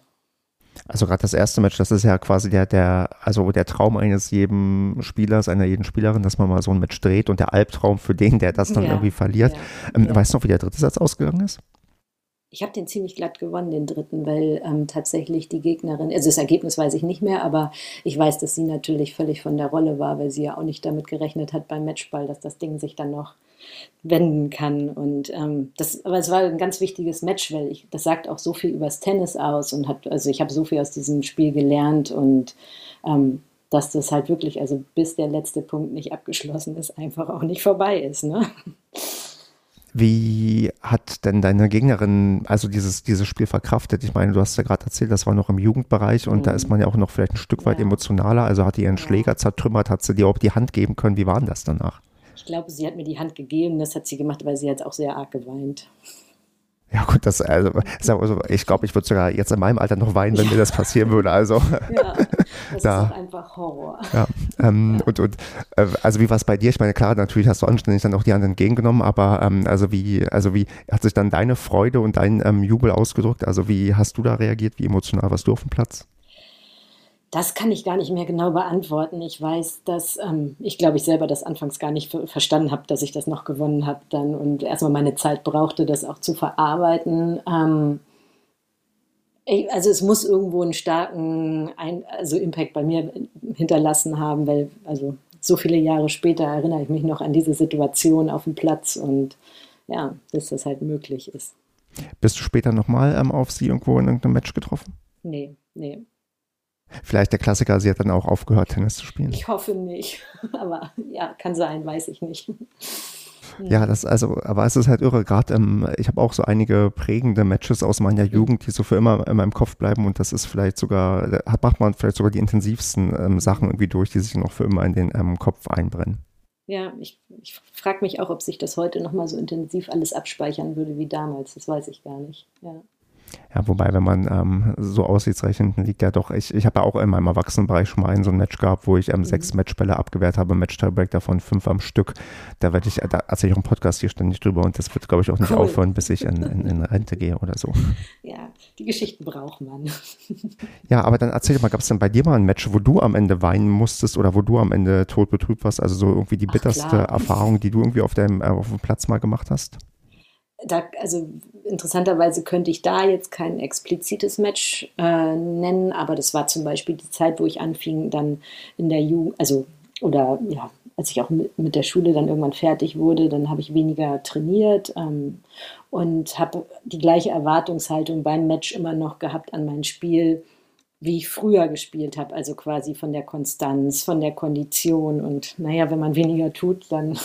Also gerade das erste Match, das ist ja quasi der, der, also der Traum eines jeden Spielers, einer jeden Spielerin, dass man mal so ein Match dreht und der Albtraum für den, der das dann ja, irgendwie verliert. Ja, ähm, ja. Weißt du noch, wie der dritte Satz ausgegangen ist? Ich habe den ziemlich glatt gewonnen, den dritten, weil ähm, tatsächlich die Gegnerin, also das Ergebnis weiß ich nicht mehr, aber ich weiß, dass sie natürlich völlig von der Rolle war, weil sie ja auch nicht damit gerechnet hat beim Matchball, dass das Ding sich dann noch wenden kann. Und ähm, das, aber es war ein ganz wichtiges Match, weil ich, das sagt auch so viel übers Tennis aus und hat, also ich habe so viel aus diesem Spiel gelernt und ähm, dass das halt wirklich, also bis der letzte Punkt nicht abgeschlossen ist, einfach auch nicht vorbei ist. Ne? Wie hat denn deine Gegnerin also dieses, dieses Spiel verkraftet? Ich meine, du hast ja gerade erzählt, das war noch im Jugendbereich und mhm. da ist man ja auch noch vielleicht ein Stück weit ja. emotionaler. Also hat die ihren Schläger zertrümmert, hat sie dir auch die Hand geben können? Wie war denn das danach? Ich glaube, sie hat mir die Hand gegeben. Das hat sie gemacht, weil sie jetzt auch sehr arg geweint. Ja gut, das also, ich glaube, ich würde sogar jetzt in meinem Alter noch weinen, wenn mir das passieren würde. Also ja, das [laughs] da, ist doch einfach Horror. Ja, ähm, und, und äh, also wie war es bei dir? Ich meine, klar, natürlich hast du anständig dann auch die Hand entgegengenommen, aber ähm, also wie, also wie hat sich dann deine Freude und dein ähm, Jubel ausgedrückt? Also wie hast du da reagiert? Wie emotional warst du auf dem Platz? Das kann ich gar nicht mehr genau beantworten. Ich weiß, dass ähm, ich glaube, ich selber das anfangs gar nicht verstanden habe, dass ich das noch gewonnen habe dann und erstmal meine Zeit brauchte, das auch zu verarbeiten. Ähm, ich, also es muss irgendwo einen starken Ein also Impact bei mir hinterlassen haben, weil also so viele Jahre später erinnere ich mich noch an diese Situation auf dem Platz und ja, dass das halt möglich ist. Bist du später nochmal ähm, auf sie irgendwo in irgendeinem Match getroffen? Nee, nee. Vielleicht der Klassiker, sie hat dann auch aufgehört, Tennis zu spielen. Ich hoffe nicht. [laughs] Aber ja, kann sein, weiß ich nicht. Ja, das also, aber es ist halt irre. Gerade ähm, ich habe auch so einige prägende Matches aus meiner Jugend, die so für immer in meinem Kopf bleiben und das ist vielleicht sogar, da macht man vielleicht sogar die intensivsten ähm, Sachen irgendwie durch, die sich noch für immer in den ähm, Kopf einbrennen. Ja, ich, ich frage mich auch, ob sich das heute nochmal so intensiv alles abspeichern würde wie damals. Das weiß ich gar nicht. Ja. Ja, wobei, wenn man ähm, so aussichtsrechnet, liegt ja doch, ich, ich habe ja auch in meinem Erwachsenenbereich schon mal ein so ein Match gehabt, wo ich ähm, mhm. sechs Matchbälle abgewehrt habe, Match-Tiebreak davon fünf am Stück. Da werde ich, da erzähle ich auch im Podcast hier ständig drüber und das wird, glaube ich, auch nicht cool. aufhören, bis ich in, in, in, Rente gehe oder so. [laughs] Ja, die Geschichten braucht man. [laughs] ja, aber dann erzähl mal, gab es denn bei dir mal ein Match, wo du am Ende weinen musstest oder wo du am Ende tot betrübt warst? Also so irgendwie die bitterste Erfahrung, die du irgendwie auf dem, äh, auf dem Platz mal gemacht hast? da, also interessanterweise könnte ich da jetzt kein explizites Match äh, nennen, aber das war zum Beispiel die Zeit, wo ich anfing, dann in der Jugend, also oder ja, als ich auch mit, der Schule dann irgendwann fertig wurde, dann habe ich weniger trainiert ähm, und habe die gleiche Erwartungshaltung beim Match immer noch gehabt an mein Spiel, wie ich früher gespielt habe, also quasi von der Konstanz, von der Kondition und naja, wenn man weniger tut, dann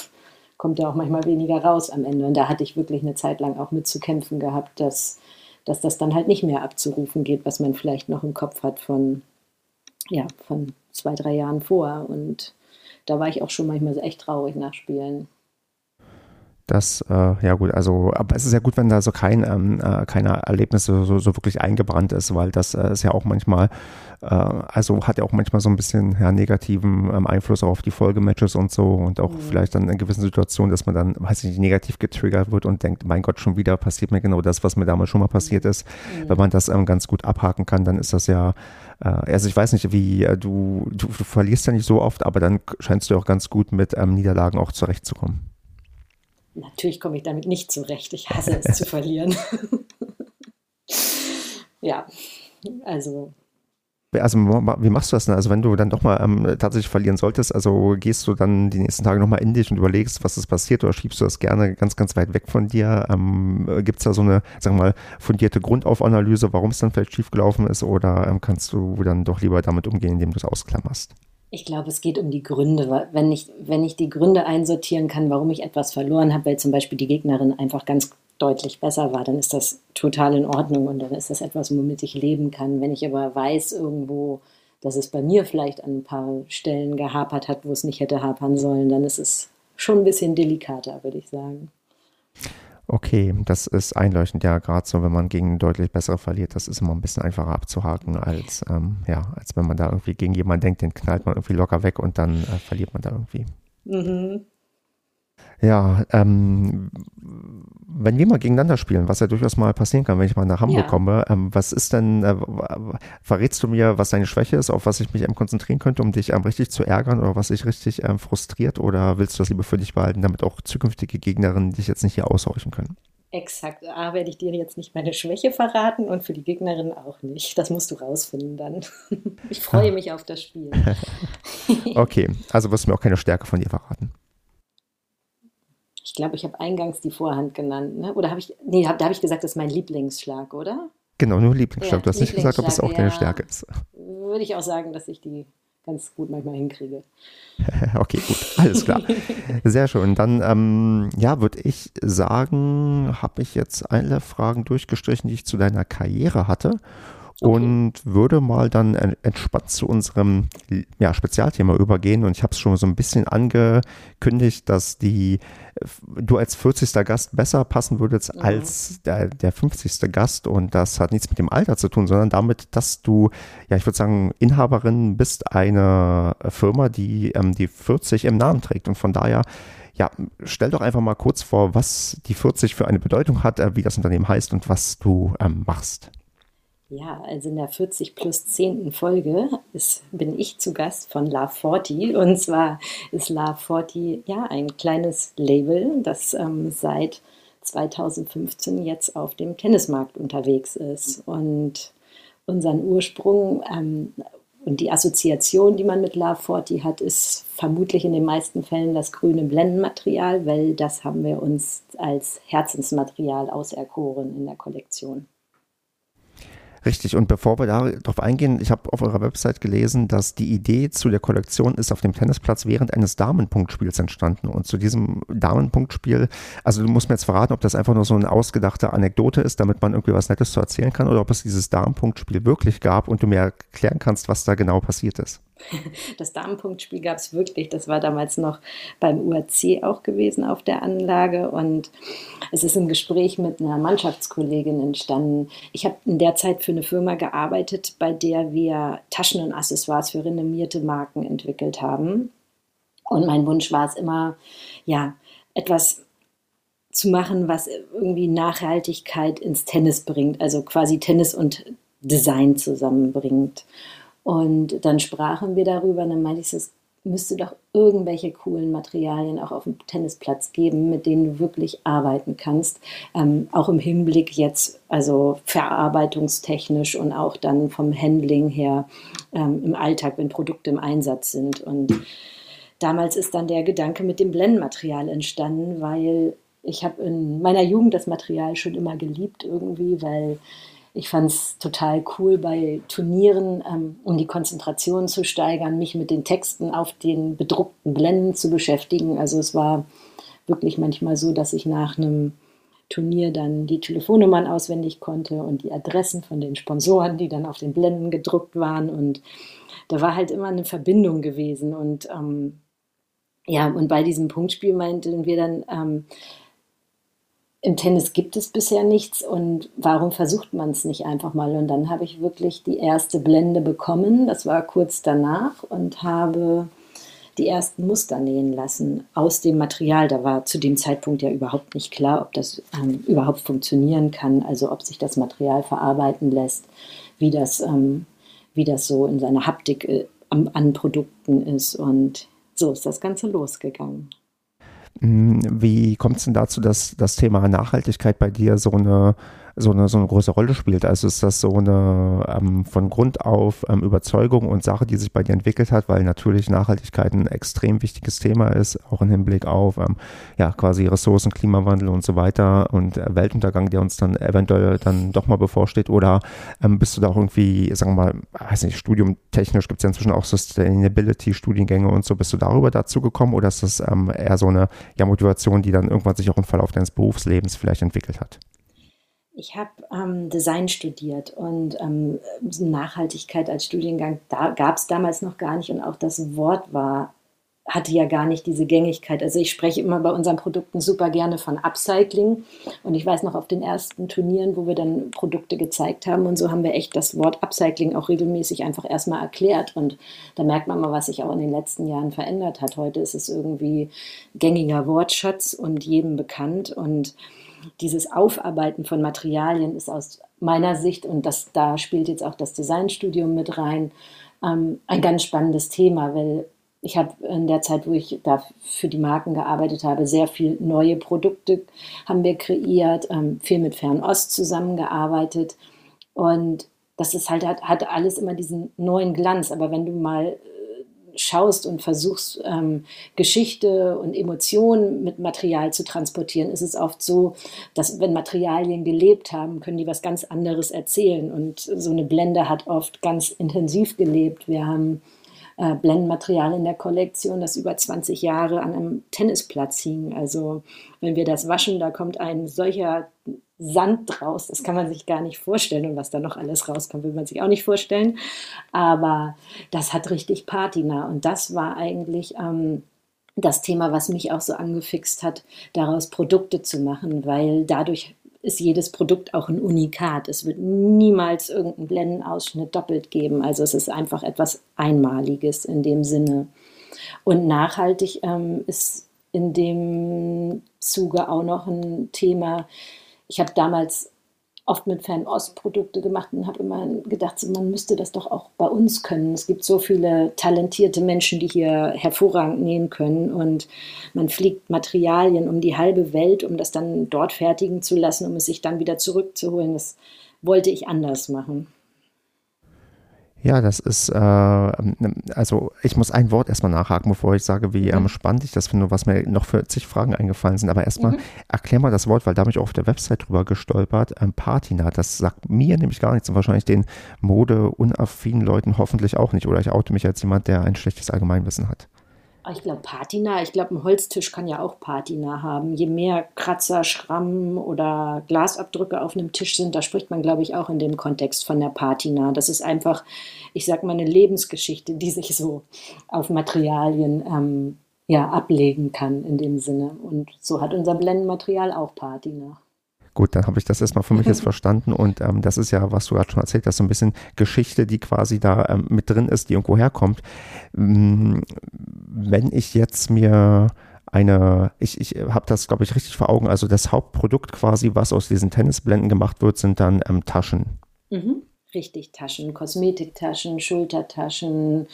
kommt da auch manchmal weniger raus am Ende. Und da hatte ich wirklich eine Zeit lang auch mit zu kämpfen gehabt, dass, dass das dann halt nicht mehr abzurufen geht, was man vielleicht noch im Kopf hat von, ja, von zwei, drei Jahren vor. Und da war ich auch schon manchmal echt traurig nach Spielen. Das, äh, ja gut, also, aber es ist ja gut, wenn da so kein, ähm, äh, keine Erlebnisse so, so wirklich eingebrannt ist, weil das äh, ist ja auch manchmal, äh, also hat ja auch manchmal so ein bisschen ja, negativen ähm, Einfluss auf die Folgematches und so und auch mhm. vielleicht dann in gewissen Situationen, dass man dann, weiß ich nicht, negativ getriggert wird und denkt, mein Gott, schon wieder passiert mir genau das, was mir damals schon mal passiert ist. Mhm. Wenn man das ähm, ganz gut abhaken kann, dann ist das ja, äh, also ich weiß nicht, wie äh, du, du, du verlierst ja nicht so oft, aber dann scheinst du auch ganz gut mit ähm, Niederlagen auch zurechtzukommen. Natürlich komme ich damit nicht zurecht. Ich hasse es zu verlieren. [laughs] ja, also. Also wie machst du das denn? Also wenn du dann doch mal ähm, tatsächlich verlieren solltest, also gehst du dann die nächsten Tage nochmal in dich und überlegst, was ist passiert oder schiebst du das gerne ganz, ganz weit weg von dir? Ähm, Gibt es da so eine, sagen wir mal, fundierte Grundaufanalyse, warum es dann vielleicht schiefgelaufen ist oder ähm, kannst du dann doch lieber damit umgehen, indem du es ausklammerst? Ich glaube, es geht um die Gründe. Wenn ich, wenn ich die Gründe einsortieren kann, warum ich etwas verloren habe, weil zum Beispiel die Gegnerin einfach ganz deutlich besser war, dann ist das total in Ordnung und dann ist das etwas, womit ich leben kann. Wenn ich aber weiß irgendwo, dass es bei mir vielleicht an ein paar Stellen gehapert hat, wo es nicht hätte hapern sollen, dann ist es schon ein bisschen delikater, würde ich sagen. Okay, das ist einleuchtend, ja, gerade so, wenn man gegen deutlich bessere verliert, das ist immer ein bisschen einfacher abzuhaken, als, ähm, ja, als wenn man da irgendwie gegen jemanden denkt, den knallt man irgendwie locker weg und dann äh, verliert man da irgendwie. Mhm. Ja, ähm, wenn wir mal gegeneinander spielen, was ja durchaus mal passieren kann, wenn ich mal nach Hamburg ja. komme, ähm, was ist denn, äh, verrätst du mir, was deine Schwäche ist, auf was ich mich ähm, konzentrieren könnte, um dich ähm, richtig zu ärgern oder was dich richtig ähm, frustriert oder willst du das lieber für dich behalten, damit auch zukünftige Gegnerinnen dich jetzt nicht hier aushorchen können? Exakt. A, werde ich dir jetzt nicht meine Schwäche verraten und für die Gegnerin auch nicht. Das musst du rausfinden dann. [laughs] Ich freue mich auf das Spiel. [laughs] [laughs] okay, also wirst du mir auch keine Stärke von dir verraten ich glaube, ich habe eingangs die Vorhand genannt, ne? Oder habe ich, nee, hab, da habe ich gesagt, das ist mein Lieblingsschlag, oder? Genau, nur Lieblingsschlag. Ja, du hast nicht gesagt, ob es auch ja, deine Stärke ist. Würde ich auch sagen, dass ich die ganz gut manchmal hinkriege. [laughs] okay, gut, alles klar. [laughs] Sehr schön. Dann, ähm, ja, würde ich sagen, habe ich jetzt alle Fragen durchgestrichen, die ich zu deiner Karriere hatte. Okay. und würde mal dann entspannt zu unserem ja, Spezialthema übergehen. Und ich habe es schon so ein bisschen angekündigt, dass die du als 40. Gast besser passen würdest ja. als der, der 50. Gast. Und das hat nichts mit dem Alter zu tun, sondern damit, dass du, ja, ich würde sagen, Inhaberin bist einer Firma, die ähm, die 40 im Namen trägt. Und von daher ja, stell doch einfach mal kurz vor, was die 40 für eine Bedeutung hat, äh, wie das Unternehmen heißt und was du ähm, machst. Ja, also in der 40 plus 10. Folge ist, bin ich zu Gast von La Forti. Und zwar ist La Forti ja ein kleines Label, das ähm, seit 2015 jetzt auf dem Tennismarkt unterwegs ist. Und unseren Ursprung ähm, und die Assoziation, die man mit La Forti hat, ist vermutlich in den meisten Fällen das grüne Blendenmaterial, weil das haben wir uns als Herzensmaterial auserkoren in der Kollektion. Richtig, und bevor wir darauf eingehen, ich habe auf eurer Website gelesen, dass die Idee zu der Kollektion ist auf dem Tennisplatz während eines Damenpunktspiels entstanden. Und zu diesem Damenpunktspiel, also du musst mir jetzt verraten, ob das einfach nur so eine ausgedachte Anekdote ist, damit man irgendwie was Nettes zu erzählen kann, oder ob es dieses Damenpunktspiel wirklich gab und du mir erklären kannst, was da genau passiert ist. [laughs] Das Damenpunktspiel gab es wirklich. Das war damals noch beim UAC auch gewesen auf der Anlage. Und es ist ein Gespräch mit einer Mannschaftskollegin entstanden. Ich habe in der Zeit für eine Firma gearbeitet, bei der wir Taschen und Accessoires für renommierte Marken entwickelt haben. Und mein Wunsch war es immer, ja, etwas zu machen, was irgendwie Nachhaltigkeit ins Tennis bringt, also quasi Tennis und Design zusammenbringt. Und dann sprachen wir darüber und dann meinte ich, es müsste doch irgendwelche coolen Materialien auch auf dem Tennisplatz geben, mit denen du wirklich arbeiten kannst. Ähm, auch im Hinblick jetzt, also verarbeitungstechnisch und auch dann vom Handling her ähm, im Alltag, wenn Produkte im Einsatz sind. Und damals ist dann der Gedanke mit dem Blendmaterial entstanden, weil ich habe in meiner Jugend das Material schon immer geliebt irgendwie, weil ich fand es total cool bei Turnieren, ähm, um die Konzentration zu steigern, mich mit den Texten auf den bedruckten Blenden zu beschäftigen. Also es war wirklich manchmal so, dass ich nach einem Turnier dann die Telefonnummern auswendig konnte und die Adressen von den Sponsoren, die dann auf den Blenden gedruckt waren. Und da war halt immer eine Verbindung gewesen. Und ähm, ja, und bei diesem Punktspiel meinten wir dann, ähm, im Tennis gibt es bisher nichts und warum versucht man es nicht einfach mal? Und dann habe ich wirklich die erste Blende bekommen, das war kurz danach und habe die ersten Muster nähen lassen aus dem Material. Da war zu dem Zeitpunkt ja überhaupt nicht klar, ob das ähm, überhaupt funktionieren kann, also ob sich das Material verarbeiten lässt, wie das, ähm, wie das so in seiner Haptik äh, an Produkten ist. Und so ist das Ganze losgegangen. Hm, wie kommt es denn dazu, dass das Thema Nachhaltigkeit bei dir so eine so eine, so eine große Rolle spielt. Also ist das so eine ähm, von Grund auf ähm, Überzeugung und Sache, die sich bei dir entwickelt hat, weil natürlich Nachhaltigkeit ein extrem wichtiges Thema ist, auch im Hinblick auf ähm, ja quasi Ressourcen, Klimawandel und so weiter und äh, Weltuntergang, der uns dann eventuell dann doch mal bevorsteht. Oder ähm, bist du da auch irgendwie, sagen wir mal, weiß nicht, studiumtechnisch gibt es ja inzwischen auch Sustainability-Studiengänge und so. Bist du darüber dazu gekommen oder ist das ähm, eher so eine ja, Motivation, die dann irgendwann sich auch im Verlauf deines Berufslebens vielleicht entwickelt hat? Ich habe ähm, Design studiert und ähm, Nachhaltigkeit als Studiengang da, gab es damals noch gar nicht und auch das Wort war hatte ja gar nicht diese Gängigkeit. Also ich spreche immer bei unseren Produkten super gerne von Upcycling. Und ich weiß noch auf den ersten Turnieren, wo wir dann Produkte gezeigt haben und so haben wir echt das Wort Upcycling auch regelmäßig einfach erstmal erklärt. Und da merkt man mal, was sich auch in den letzten Jahren verändert hat. Heute ist es irgendwie gängiger Wortschatz und jedem bekannt. Und dieses Aufarbeiten von Materialien ist aus meiner Sicht, und das, da spielt jetzt auch das Designstudium mit rein, ähm, ein ganz spannendes Thema, weil ich habe in der Zeit, wo ich da für die Marken gearbeitet habe, sehr viel neue Produkte haben wir kreiert, ähm, viel mit Fernost zusammengearbeitet und das ist halt, hat, hat alles immer diesen neuen Glanz. Aber wenn du mal schaust und versuchst, ähm, Geschichte und Emotionen mit Material zu transportieren, ist es oft so, dass wenn Materialien gelebt haben, können die was ganz anderes erzählen. Und so eine Blende hat oft ganz intensiv gelebt. Wir haben äh, Blendenmaterial in der Kollektion, das über 20 Jahre an einem Tennisplatz hing. Also wenn wir das waschen, da kommt ein solcher Sand draus. Das kann man sich gar nicht vorstellen. Und was da noch alles rauskommt, will man sich auch nicht vorstellen. Aber das hat richtig Patina. Und das war eigentlich ähm, das Thema, was mich auch so angefixt hat, daraus Produkte zu machen, weil dadurch ist jedes Produkt auch ein Unikat. Es wird niemals irgendeinen Blendenausschnitt doppelt geben. Also es ist einfach etwas Einmaliges in dem Sinne. Und nachhaltig ähm, ist in dem Zuge auch noch ein Thema, ich habe damals oft mit Fernost-Produkte gemacht und habe immer gedacht, man müsste das doch auch bei uns können. Es gibt so viele talentierte Menschen, die hier hervorragend nähen können und man fliegt Materialien um die halbe Welt, um das dann dort fertigen zu lassen, um es sich dann wieder zurückzuholen. Das wollte ich anders machen. Ja, das ist, äh, also ich muss ein Wort erstmal nachhaken, bevor ich sage, wie ähm, spannend ich das finde, was mir noch für zig Fragen eingefallen sind. Aber erstmal mhm. erklär mal das Wort, weil da habe ich auch auf der Website drüber gestolpert. Ähm, Patina, das sagt mir nämlich gar nichts und wahrscheinlich den mode-unaffinen Leuten hoffentlich auch nicht. Oder ich oute mich als jemand, der ein schlechtes Allgemeinwissen hat. Ich glaube Patina, ich glaube ein Holztisch kann ja auch Patina haben. Je mehr Kratzer, Schrammen oder Glasabdrücke auf einem Tisch sind, da spricht man glaube ich auch in dem Kontext von der Patina. Das ist einfach, ich sag mal, eine Lebensgeschichte, die sich so auf Materialien ähm, ja, ablegen kann in dem Sinne. Und so hat unser Blendenmaterial auch Patina. Gut, dann habe ich das erstmal für mich jetzt [laughs] verstanden und ähm, das ist ja, was du gerade schon erzählt hast, so ein bisschen Geschichte, die quasi da ähm, mit drin ist, die irgendwo herkommt. Ähm, wenn ich jetzt mir eine, ich, ich habe das, glaube ich, richtig vor Augen, also das Hauptprodukt quasi, was aus diesen Tennisblenden gemacht wird, sind dann ähm, Taschen. Mhm. Richtig, Taschen, Kosmetiktaschen, Schultertaschen,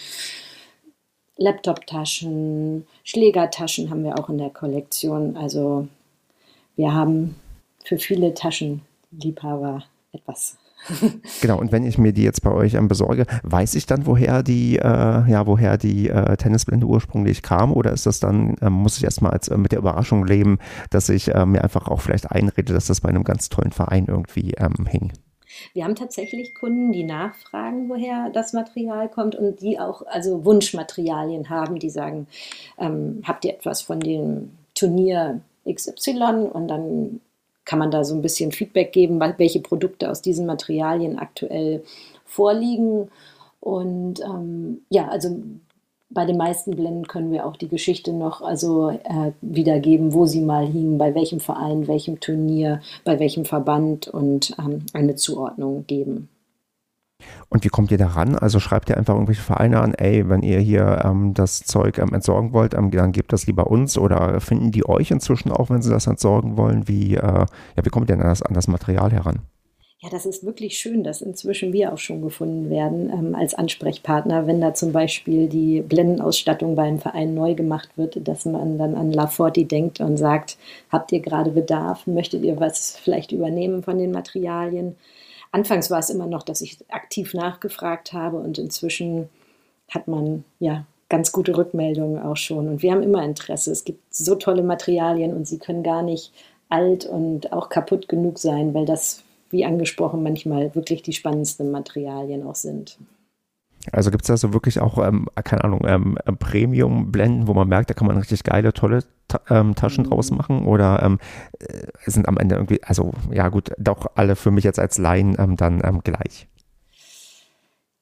Laptoptaschen, Schlägertaschen haben wir auch in der Kollektion. Also wir haben für viele Taschenliebhaber etwas. [laughs] genau, und wenn ich mir die jetzt bei euch ähm, besorge, weiß ich dann, woher die, äh, ja, woher die äh, Tennisblende ursprünglich kam? Oder ist das dann, ähm, muss ich erstmal als, äh, mit der Überraschung leben, dass ich äh, mir einfach auch vielleicht einrede, dass das bei einem ganz tollen Verein irgendwie ähm, hing? Wir haben tatsächlich Kunden, die nachfragen, woher das Material kommt und die auch also Wunschmaterialien haben, die sagen, ähm, habt ihr etwas von dem Turnier XY und dann kann man da so ein bisschen Feedback geben, welche Produkte aus diesen Materialien aktuell vorliegen. Und ähm, ja, also bei den meisten Blenden können wir auch die Geschichte noch also äh, wiedergeben, wo sie mal hingen, bei welchem Verein, welchem Turnier, bei welchem Verband und ähm, eine Zuordnung geben. Und wie kommt ihr da ran? Also schreibt ihr einfach irgendwelche Vereine an, ey, wenn ihr hier ähm, das Zeug ähm, entsorgen wollt, ähm, dann gebt das lieber uns oder finden die euch inzwischen auch, wenn sie das entsorgen wollen? Wie, äh, ja, wie kommt ihr denn an das, an das Material heran? Ja, das ist wirklich schön, dass inzwischen wir auch schon gefunden werden ähm, als Ansprechpartner, wenn da zum Beispiel die Blendenausstattung beim Verein neu gemacht wird, dass man dann an La Forti denkt und sagt, habt ihr gerade Bedarf, möchtet ihr was vielleicht übernehmen von den Materialien? Anfangs war es immer noch, dass ich aktiv nachgefragt habe und inzwischen hat man ja ganz gute Rückmeldungen auch schon. Und wir haben immer Interesse. Es gibt so tolle Materialien und sie können gar nicht alt und auch kaputt genug sein, weil das, wie angesprochen, manchmal wirklich die spannendsten Materialien auch sind. Also gibt es da so wirklich auch, ähm, keine Ahnung, ähm, Premium-Blenden, wo man merkt, da kann man richtig geile, tolle Ta ähm, Taschen mhm. draus machen? Oder ähm, äh, sind am Ende irgendwie, also ja gut, doch alle für mich jetzt als Laien ähm, dann ähm, gleich?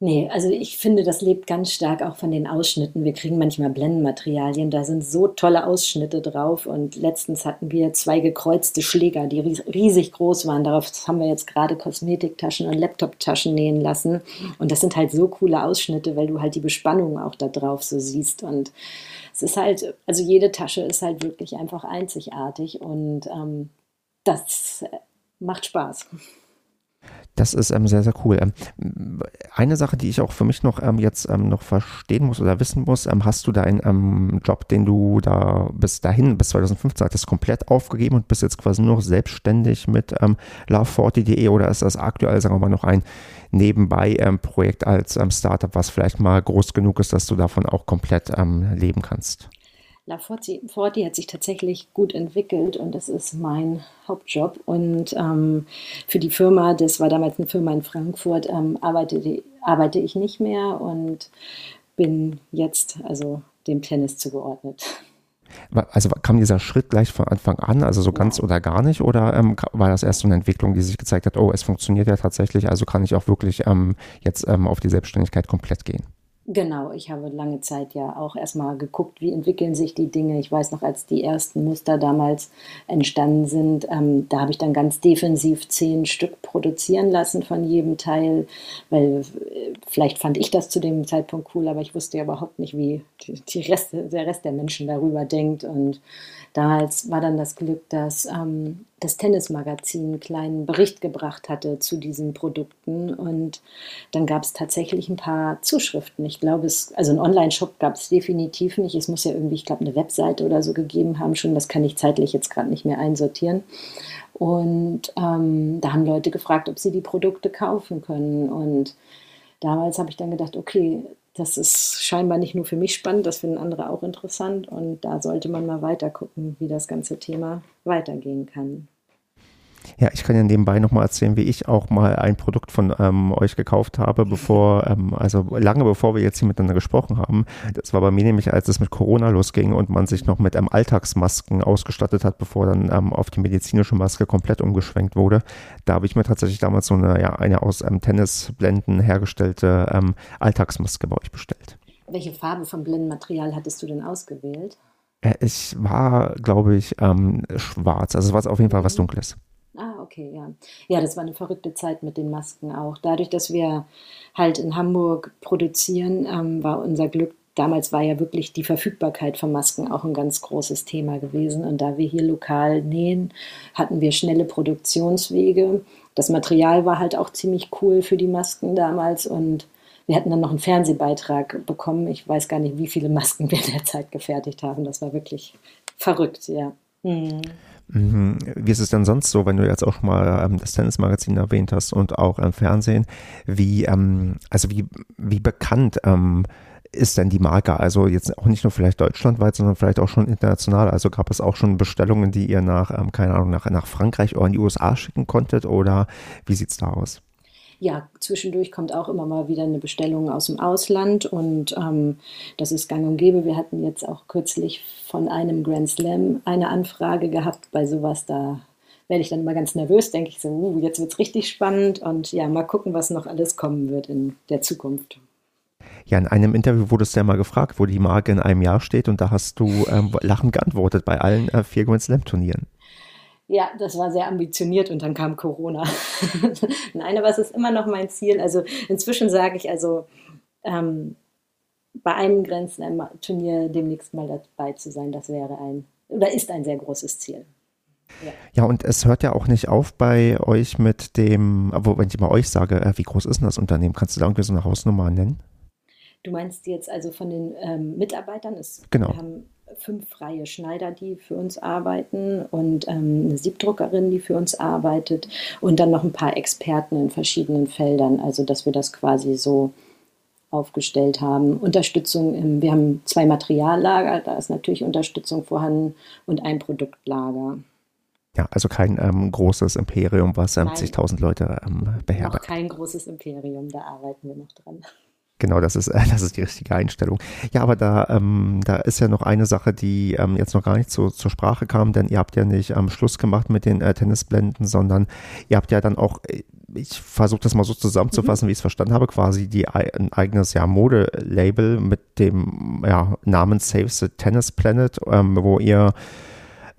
Nee, also ich finde, das lebt ganz stark auch von den Ausschnitten. Wir kriegen manchmal Blendenmaterialien, da sind so tolle Ausschnitte drauf. Und letztens hatten wir zwei gekreuzte Schläger, die riesig groß waren. Darauf haben wir jetzt gerade Kosmetiktaschen und Laptoptaschen nähen lassen. Und das sind halt so coole Ausschnitte, weil du halt die Bespannung auch da drauf so siehst. Und es ist halt, also jede Tasche ist halt wirklich einfach einzigartig und ähm, das macht Spaß. Das ist ähm, sehr, sehr cool. Ähm, eine Sache, die ich auch für mich noch ähm, jetzt ähm, noch verstehen muss oder wissen muss, ähm, hast du deinen ähm, Job, den du da bis dahin, bis 2015 hattest, komplett aufgegeben und bist jetzt quasi nur noch selbstständig mit ähm, love40.de oder ist das aktuell, sagen wir mal, noch ein Nebenbei-Projekt als Startup, was vielleicht mal groß genug ist, dass du davon auch komplett leben kannst? La Forti, Forti hat sich tatsächlich gut entwickelt und das ist mein Hauptjob. Und ähm, für die Firma, das war damals eine Firma in Frankfurt, ähm, arbeite, arbeite ich nicht mehr und bin jetzt also dem Tennis zugeordnet. Also kam dieser Schritt gleich von Anfang an, also so ganz oder gar nicht, oder ähm, war das erst so eine Entwicklung, die sich gezeigt hat, oh, es funktioniert ja tatsächlich, also kann ich auch wirklich ähm, jetzt ähm, auf die Selbstständigkeit komplett gehen? Genau, ich habe lange Zeit ja auch erstmal geguckt, wie entwickeln sich die Dinge. Ich weiß noch, als die ersten Muster damals entstanden sind, ähm, da habe ich dann ganz defensiv zehn Stück produzieren lassen von jedem Teil, weil äh, vielleicht fand ich das zu dem Zeitpunkt cool, aber ich wusste ja überhaupt nicht, wie die, Reste, der Rest der Menschen darüber denkt. Und damals war dann das Glück, dass ähm, das Tennismagazin einen kleinen Bericht gebracht hatte zu diesen Produkten. Und dann gab es tatsächlich ein paar Zuschriften. Ich glaube, es, also einen Online-Shop gab es definitiv nicht. Es muss ja irgendwie, ich glaube, eine Webseite oder so gegeben haben schon. Das kann ich zeitlich jetzt gerade nicht mehr einsortieren. Und ähm, da haben Leute gefragt, ob sie die Produkte kaufen können. Und damals habe ich dann gedacht, okay, das ist scheinbar nicht nur für mich spannend, das finden andere auch interessant. Und da sollte man mal weiter gucken, wie das ganze Thema weitergehen kann. Ja, ich kann ja nebenbei nochmal erzählen, wie ich auch mal ein Produkt von ähm, euch gekauft habe, bevor, ähm, also lange bevor wir jetzt hier miteinander gesprochen haben. Das war bei mir nämlich, als es mit Corona losging und man sich noch mit ähm, Alltagsmasken ausgestattet hat, bevor dann ähm, auf die medizinische Maske komplett umgeschwenkt wurde. Da habe ich mir tatsächlich damals so eine, ja, eine aus ähm, Tennisblenden hergestellte ähm, Alltagsmaske bei euch bestellt. Welche Farbe vom Blendenmaterial hattest du denn ausgewählt? Äh, es war, glaube ich, schwarz. Also es war auf jeden Fall was mhm. Dunkles. Okay, ja. Ja, das war eine verrückte Zeit mit den Masken auch. Dadurch, dass wir halt in Hamburg produzieren, ähm, war unser Glück, damals war ja wirklich die Verfügbarkeit von Masken auch ein ganz großes Thema gewesen. Und da wir hier lokal nähen, hatten wir schnelle Produktionswege. Das Material war halt auch ziemlich cool für die Masken damals und wir hatten dann noch einen Fernsehbeitrag bekommen. Ich weiß gar nicht, wie viele Masken wir in der Zeit gefertigt haben. Das war wirklich verrückt, ja. Hm. Mhm. Wie ist es denn sonst so, wenn du jetzt auch mal ähm, das Tennismagazin erwähnt hast und auch im Fernsehen? Wie, ähm, also wie, wie bekannt ähm, ist denn die Marke? Also jetzt auch nicht nur vielleicht deutschlandweit, sondern vielleicht auch schon international. Also gab es auch schon Bestellungen, die ihr nach, ähm, keine Ahnung, nach, nach Frankreich oder in die USA schicken konntet? Oder wie sieht es da aus? Ja, zwischendurch kommt auch immer mal wieder eine Bestellung aus dem Ausland und ähm, das ist gang und gäbe. Wir hatten jetzt auch kürzlich von einem Grand Slam eine Anfrage gehabt. Bei sowas, da werde ich dann immer ganz nervös, denke ich so, uh, jetzt wird es richtig spannend und ja, mal gucken, was noch alles kommen wird in der Zukunft. Ja, in einem Interview wurdest du ja mal gefragt, wo die Marke in einem Jahr steht und da hast du ähm, lachend geantwortet bei allen äh, vier Grand Slam Turnieren. Ja, das war sehr ambitioniert und dann kam Corona. [laughs] Nein, aber es ist immer noch mein Ziel. Also inzwischen sage ich also, ähm, bei einem Grenzen-Turnier demnächst mal dabei zu sein, das wäre ein oder ist ein sehr großes Ziel. Ja. ja, und es hört ja auch nicht auf bei euch mit dem, wo, wenn ich mal euch sage, äh, wie groß ist denn das Unternehmen? Kannst du da irgendwie so eine Hausnummer nennen? Du meinst jetzt also von den ähm, Mitarbeitern? Es, genau. Wir haben fünf freie Schneider, die für uns arbeiten und ähm, eine Siebdruckerin, die für uns arbeitet und dann noch ein paar Experten in verschiedenen Feldern, also dass wir das quasi so aufgestellt haben. Unterstützung, im, wir haben zwei Materiallager, da ist natürlich Unterstützung vorhanden und ein Produktlager. Ja, also kein ähm, großes Imperium, was ähm, 70.000 Leute ähm, beherbergt. Noch kein großes Imperium, da arbeiten wir noch dran. Genau, das ist, äh, [laughs] das ist die richtige Einstellung. Ja, aber da, ähm, da ist ja noch eine Sache, die ähm, jetzt noch gar nicht so, zur Sprache kam, denn ihr habt ja nicht am ähm, Schluss gemacht mit den äh, Tennisblenden, sondern ihr habt ja dann auch, äh, ich versuche das mal so zusammenzufassen, mhm. wie ich es verstanden habe, quasi die, ein eigenes ja, Modelabel mit dem ja, Namen Save the Tennis Planet, ähm, wo ihr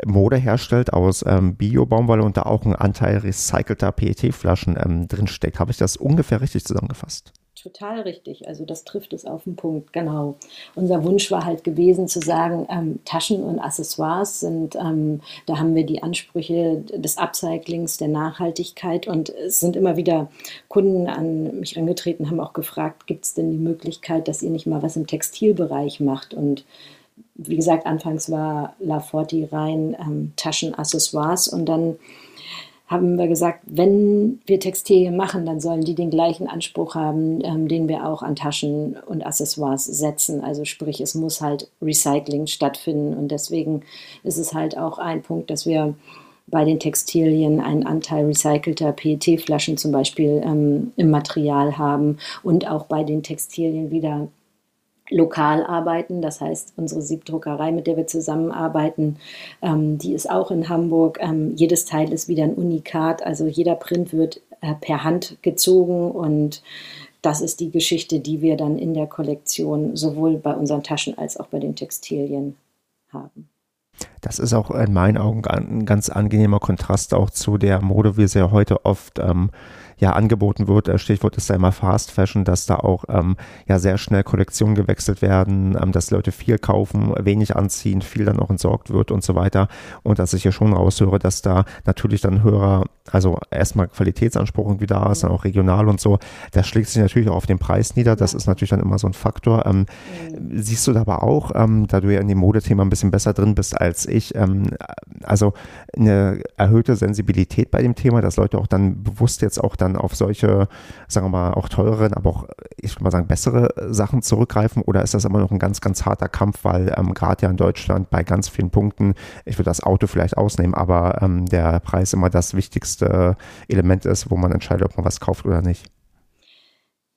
Mode herstellt aus ähm, Bio-Baumwolle und da auch ein Anteil recycelter PET-Flaschen ähm, drinsteckt. Habe ich das ungefähr richtig zusammengefasst? Total richtig. Also das trifft es auf den Punkt, genau. Unser Wunsch war halt gewesen zu sagen, ähm, Taschen und Accessoires sind, ähm, da haben wir die Ansprüche des Upcyclings, der Nachhaltigkeit und es sind immer wieder Kunden an mich angetreten, haben auch gefragt, gibt es denn die Möglichkeit, dass ihr nicht mal was im Textilbereich macht und wie gesagt, anfangs war La Forti rein ähm, Taschen, Accessoires und dann haben wir gesagt, wenn wir Textilien machen, dann sollen die den gleichen Anspruch haben, ähm, den wir auch an Taschen und Accessoires setzen. Also sprich, es muss halt Recycling stattfinden. Und deswegen ist es halt auch ein Punkt, dass wir bei den Textilien einen Anteil recycelter PET-Flaschen zum Beispiel ähm, im Material haben und auch bei den Textilien wieder lokal arbeiten. Das heißt, unsere Siebdruckerei, mit der wir zusammenarbeiten, ähm, die ist auch in Hamburg. Ähm, jedes Teil ist wieder ein Unikat, also jeder Print wird äh, per Hand gezogen und das ist die Geschichte, die wir dann in der Kollektion sowohl bei unseren Taschen als auch bei den Textilien haben. Das ist auch in meinen Augen ein ganz angenehmer Kontrast auch zu der Mode, wie sie ja heute oft ähm, ja angeboten wird. Äh, Stichwort ist da immer Fast Fashion, dass da auch ähm, ja sehr schnell Kollektionen gewechselt werden, ähm, dass Leute viel kaufen, wenig anziehen, viel dann auch entsorgt wird und so weiter. Und dass ich hier schon raushöre, dass da natürlich dann höherer, also erstmal Qualitätsanspruch irgendwie da ist, dann auch regional und so. Das schlägt sich natürlich auch auf den Preis nieder. Das ist natürlich dann immer so ein Faktor. Ähm, mhm. Siehst du aber auch, ähm, da du ja in dem Modethema ein bisschen besser drin bist als ich, ähm, also eine erhöhte Sensibilität bei dem Thema, dass Leute auch dann bewusst jetzt auch dann auf solche, sagen wir mal, auch teureren, aber auch, ich würde mal sagen, bessere Sachen zurückgreifen? Oder ist das immer noch ein ganz, ganz harter Kampf, weil ähm, gerade ja in Deutschland bei ganz vielen Punkten, ich würde das Auto vielleicht ausnehmen, aber ähm, der Preis immer das Wichtigste wichtigste Element ist, wo man entscheidet, ob man was kauft oder nicht.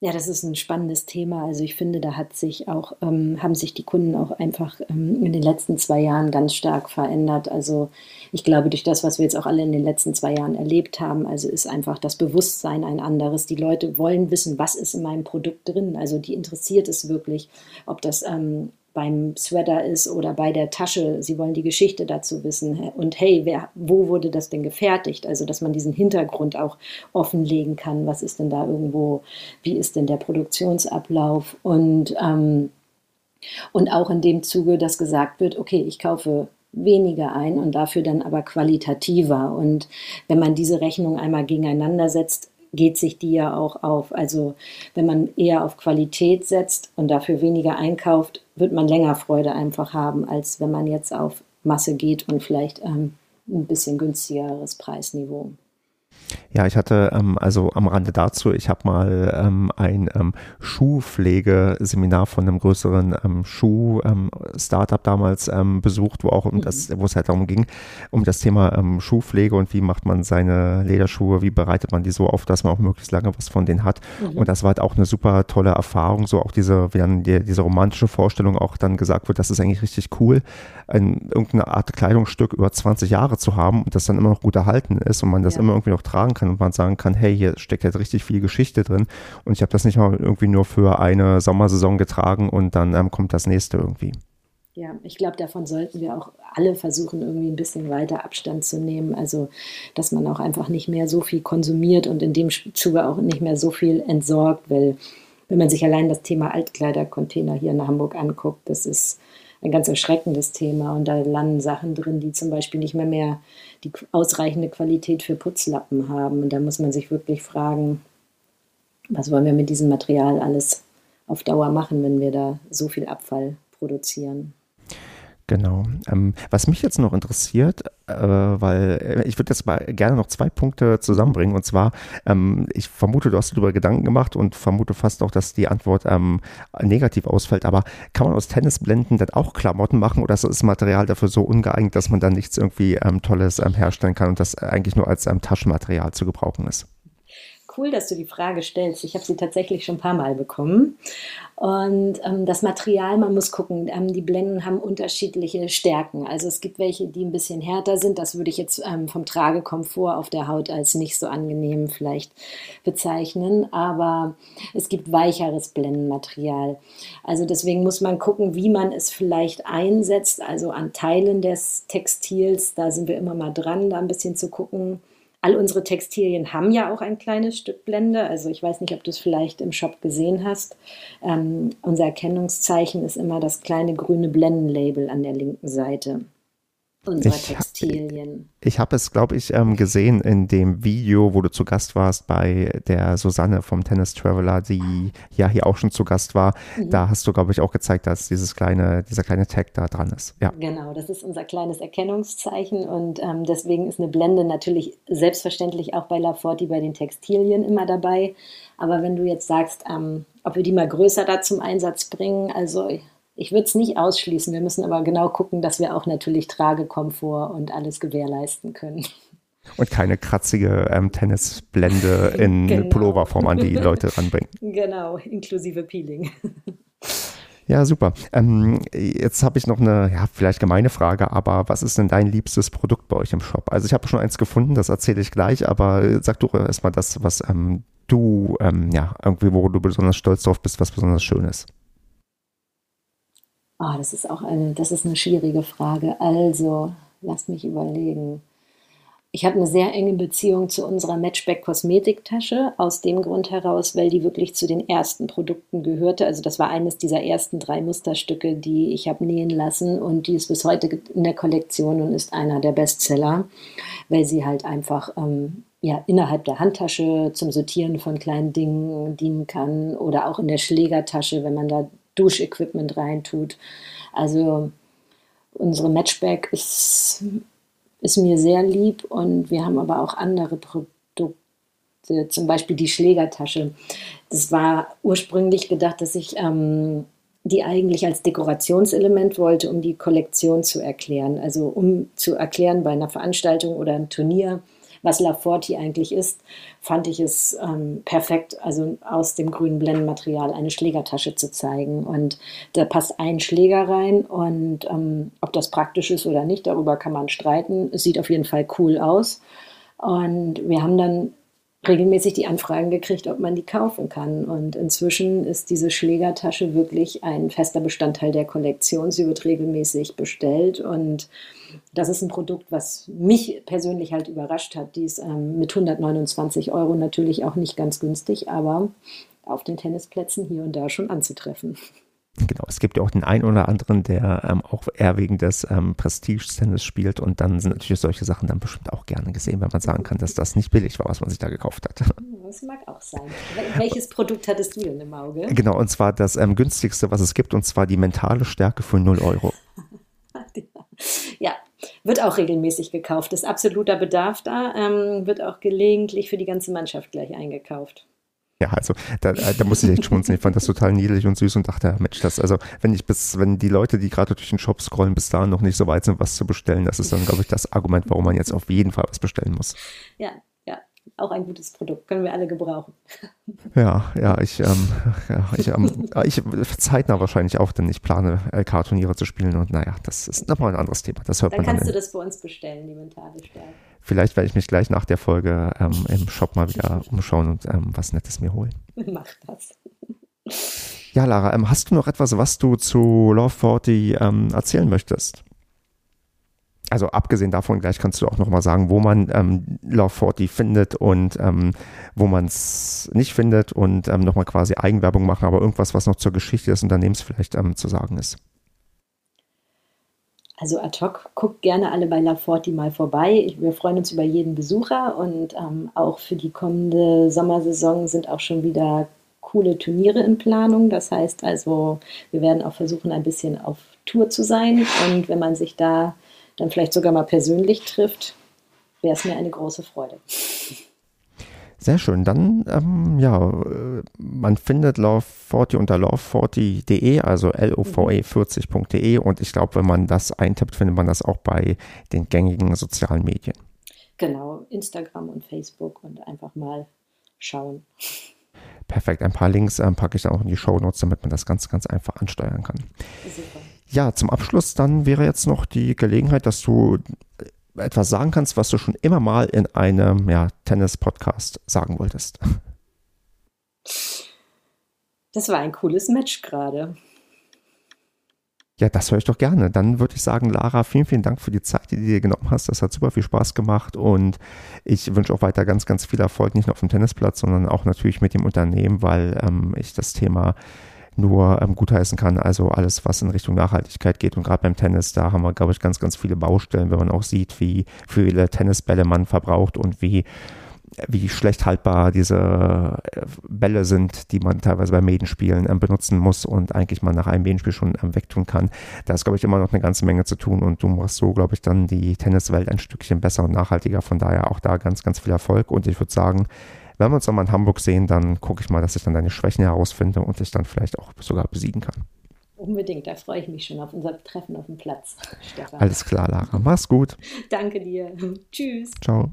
Ja, das ist ein spannendes Thema. Also ich finde, da hat sich auch, ähm, haben sich die Kunden auch einfach ähm, in den letzten zwei Jahren ganz stark verändert. Also ich glaube, durch das, was wir jetzt auch alle in den letzten zwei Jahren erlebt haben, also ist einfach das Bewusstsein ein anderes. Die Leute wollen wissen, was ist in meinem Produkt drin. Also die interessiert es wirklich, ob das ähm, beim Sweater ist oder bei der Tasche. Sie wollen die Geschichte dazu wissen. Und hey, wer, wo wurde das denn gefertigt? Also, dass man diesen Hintergrund auch offenlegen kann. Was ist denn da irgendwo? Wie ist denn der Produktionsablauf? Und, ähm, und auch in dem Zuge, dass gesagt wird, okay, ich kaufe weniger ein und dafür dann aber qualitativer. Und wenn man diese Rechnung einmal gegeneinander setzt, geht sich die ja auch auf. Also wenn man eher auf Qualität setzt und dafür weniger einkauft, wird man länger Freude einfach haben, als wenn man jetzt auf Masse geht und vielleicht ähm, ein bisschen günstigeres Preisniveau. Ja, ich hatte ähm, also am Rande dazu, ich habe mal ähm, ein ähm, Schuhpflegeseminar von einem größeren ähm, Schuh-Startup ähm, damals ähm, besucht, wo auch um das, mhm. wo es halt darum ging, um das Thema ähm, Schuhpflege und wie macht man seine Lederschuhe, wie bereitet man die so auf, dass man auch möglichst lange was von denen hat. Mhm. Und das war halt auch eine super tolle Erfahrung, so auch diese, wie dann die, diese romantische Vorstellung auch dann gesagt wird, das ist eigentlich richtig cool, ein, irgendeine Art Kleidungsstück über 20 Jahre zu haben und das dann immer noch gut erhalten ist und man das ja. immer irgendwie noch tragen kann und man sagen kann, hey, hier steckt jetzt richtig viel Geschichte drin und ich habe das nicht mal irgendwie nur für eine Sommersaison getragen und dann ähm, kommt das nächste irgendwie. Ja, ich glaube, davon sollten wir auch alle versuchen, irgendwie ein bisschen weiter Abstand zu nehmen. Also, dass man auch einfach nicht mehr so viel konsumiert und in dem Zuge auch nicht mehr so viel entsorgt, weil wenn man sich allein das Thema Altkleidercontainer hier in Hamburg anguckt, das ist ein ganz erschreckendes Thema und da landen Sachen drin, die zum Beispiel nicht mehr mehr die ausreichende Qualität für Putzlappen haben. Und da muss man sich wirklich fragen, was wollen wir mit diesem Material alles auf Dauer machen, wenn wir da so viel Abfall produzieren. Genau. Ähm, was mich jetzt noch interessiert, äh, weil äh, ich würde jetzt mal gerne noch zwei Punkte zusammenbringen. Und zwar, ähm, ich vermute, du hast darüber Gedanken gemacht und vermute fast auch, dass die Antwort ähm, negativ ausfällt. Aber kann man aus Tennisblenden dann auch Klamotten machen oder ist das Material dafür so ungeeignet, dass man dann nichts irgendwie ähm, Tolles ähm, herstellen kann und das eigentlich nur als ähm, Taschenmaterial zu gebrauchen ist? Cool, dass du die Frage stellst. Ich habe sie tatsächlich schon ein paar Mal bekommen. Und ähm, das Material, man muss gucken, ähm, die Blenden haben unterschiedliche Stärken. Also es gibt welche, die ein bisschen härter sind. Das würde ich jetzt ähm, vom Tragekomfort auf der Haut als nicht so angenehm vielleicht bezeichnen. Aber es gibt weicheres Blendenmaterial. Also deswegen muss man gucken, wie man es vielleicht einsetzt. Also an Teilen des Textils, da sind wir immer mal dran, da ein bisschen zu gucken All unsere Textilien haben ja auch ein kleines Stück Blende. Also ich weiß nicht, ob du es vielleicht im Shop gesehen hast. Ähm, unser Erkennungszeichen ist immer das kleine grüne Blendenlabel an der linken Seite unserer ich, Textilien. Ich habe es, glaube ich, ähm, gesehen in dem Video, wo du zu Gast warst bei der Susanne vom Tennis Traveler, die ja hier auch schon zu Gast war. Mhm. Da hast du, glaube ich, auch gezeigt, dass dieses kleine, dieser kleine Tag da dran ist. Ja. Genau, das ist unser kleines Erkennungszeichen und ähm, deswegen ist eine Blende natürlich selbstverständlich auch bei Laforti bei den Textilien immer dabei. Aber wenn du jetzt sagst, ähm, ob wir die mal größer da zum Einsatz bringen, also ich würde es nicht ausschließen. Wir müssen aber genau gucken, dass wir auch natürlich Tragekomfort und alles gewährleisten können. Und keine kratzige ähm, Tennisblende in [laughs] genau. Pulloverform an die Leute ranbringen. [laughs] Genau, inklusive Peeling. [laughs] Ja, super. Ähm, jetzt habe ich noch eine, ja, vielleicht gemeine Frage, aber was ist denn dein liebstes Produkt bei euch im Shop? Also ich habe schon eins gefunden, das erzähle ich gleich, aber sag du erstmal das, was ähm, du, ähm, ja, irgendwie, wo du besonders stolz drauf bist, was besonders schön ist. Oh, das ist auch eine, das ist eine schwierige Frage. Also, lasst mich überlegen. Ich habe eine sehr enge Beziehung zu unserer Matchback Kosmetiktasche, aus dem Grund heraus, weil die wirklich zu den ersten Produkten gehörte. Also das war eines dieser ersten drei Musterstücke, die ich habe nähen lassen und die ist bis heute in der Kollektion und ist einer der Bestseller, weil sie halt einfach ähm, ja, innerhalb der Handtasche zum Sortieren von kleinen Dingen dienen kann oder auch in der Schlägertasche, wenn man da Duschequipment reintut. Also unsere Matchback ist, ist mir sehr lieb und wir haben aber auch andere Produkte, zum Beispiel die Schlägertasche. Das war ursprünglich gedacht, dass ich ähm, die eigentlich als Dekorationselement wollte, um die Kollektion zu erklären. Also um zu erklären bei einer Veranstaltung oder einem Turnier, was La Forti eigentlich ist, fand ich es ähm, perfekt, also aus dem grünen Blendenmaterial eine Schlägertasche zu zeigen. Und da passt ein Schläger rein und ähm, ob das praktisch ist oder nicht, darüber kann man streiten. Es sieht auf jeden Fall cool aus. Und wir haben dann regelmäßig die Anfragen gekriegt, ob man die kaufen kann. Und inzwischen ist diese Schlägertasche wirklich ein fester Bestandteil der Kollektion. Sie wird regelmäßig bestellt und das ist ein Produkt, was mich persönlich halt überrascht hat. Die ist ähm, mit 129 Euro natürlich auch nicht ganz günstig, aber auf den Tennisplätzen hier und da schon anzutreffen. Genau, es gibt ja auch den einen oder anderen, der ähm, auch eher wegen des ähm, Prestige-Tennis spielt und dann sind natürlich solche Sachen dann bestimmt auch gerne gesehen, wenn man sagen kann, dass das nicht billig war, was man sich da gekauft hat. [laughs] Das mag auch sein. Welches Produkt hattest du denn im Auge? Genau, und zwar das ähm, günstigste, was es gibt, und zwar die mentale Stärke für 0 Euro. [laughs] ja, wird auch regelmäßig gekauft. Ist absoluter Bedarf da, ähm, wird auch gelegentlich für die ganze Mannschaft gleich eingekauft. Ja, also da, äh, da musste ich echt schmunzeln. Ich fand das total niedlich und süß und dachte, Mensch, das, also wenn ich bis, wenn die Leute, die gerade durch den Shop scrollen, bis dahin noch nicht so weit sind, was zu bestellen, das ist dann, glaube ich, das Argument, warum man jetzt auf jeden Fall was bestellen muss. Ja, auch ein gutes Produkt. Können wir alle gebrauchen. Ja, ja, ich, ähm, ja, ich, ähm, ich zeitnah wahrscheinlich auch, denn ich plane LK-Turniere zu spielen und naja, das ist nochmal ein anderes Thema. Das hört dann man kannst dann du das bei uns bestellen, die mentale Stärke. Vielleicht werde ich mich gleich nach der Folge ähm, im Shop mal wieder umschauen und ähm, was Nettes mir holen. Mach das. Ja, Lara, ähm, hast du noch etwas, was du zu Love 40 ähm, erzählen möchtest? also abgesehen davon, gleich kannst du auch nochmal sagen, wo man ähm, Love 40 findet und ähm, wo man es nicht findet und nochmal quasi Eigenwerbung machen, aber irgendwas, was noch zur Geschichte des Unternehmens vielleicht zu sagen ist. Also ad hoc, guckt gerne alle bei La Forti mal vorbei. wir freuen uns über jeden Besucher und ähm, auch für die kommende Sommersaison sind auch schon wieder coole Turniere in Planung. Das heißt also, wir werden auch versuchen, ein bisschen auf Tour zu sein. Und wenn man sich da dann vielleicht sogar mal persönlich trifft, wäre es mir eine große Freude. Sehr schön. Dann, ähm, ja, äh, man findet Love40 unter love40.de, also love40.de. Und ich glaube, wenn man das eintippt, findet man das auch bei den gängigen sozialen Medien. Genau, Instagram und Facebook und einfach mal schauen. Perfekt. Ein paar Links ähm, packe ich dann auch in die Show Notes, damit man das ganz, ganz einfach ansteuern kann. Super. Ja, zum Abschluss dann wäre jetzt noch die Gelegenheit, dass du etwas sagen kannst, was du schon immer mal in einem ja, Tennis-Podcast sagen wolltest. Das war ein cooles Match gerade. Ja, das höre ich doch gerne. Dann würde ich sagen, Lara, vielen, vielen Dank für die Zeit, die du dir genommen hast. Das hat super viel Spaß gemacht und ich wünsche auch weiter ganz, ganz viel Erfolg, nicht nur auf dem Tennisplatz, sondern auch natürlich mit dem Unternehmen, weil ähm, ich das Thema nur ähm, gutheißen kann. Also alles, was in Richtung Nachhaltigkeit geht. Und gerade beim Tennis, da haben wir, glaube ich, ganz, ganz viele Baustellen, wenn man auch sieht, wie viele Tennisbälle man verbraucht und wie wie schlecht haltbar diese äh, Bälle sind, die man teilweise bei Medenspielen ähm, benutzen muss und eigentlich mal nach einem Medenspiel schon ähm, wegtun kann. Da ist, glaube ich, immer noch eine ganze Menge zu tun und du machst so, glaube ich, dann die Tenniswelt ein Stückchen besser und nachhaltiger. Von daher auch da ganz, ganz viel Erfolg und ich würde sagen, wenn wir uns nochmal in Hamburg sehen, dann gucke ich mal, dass ich dann deine Schwächen herausfinde und dich dann vielleicht auch sogar besiegen kann. Unbedingt, da freue ich mich schon auf unser Treffen auf dem Platz, [laughs] Stefan. Alles klar, Lara. Mach's gut. Danke dir. [laughs] Tschüss. Ciao.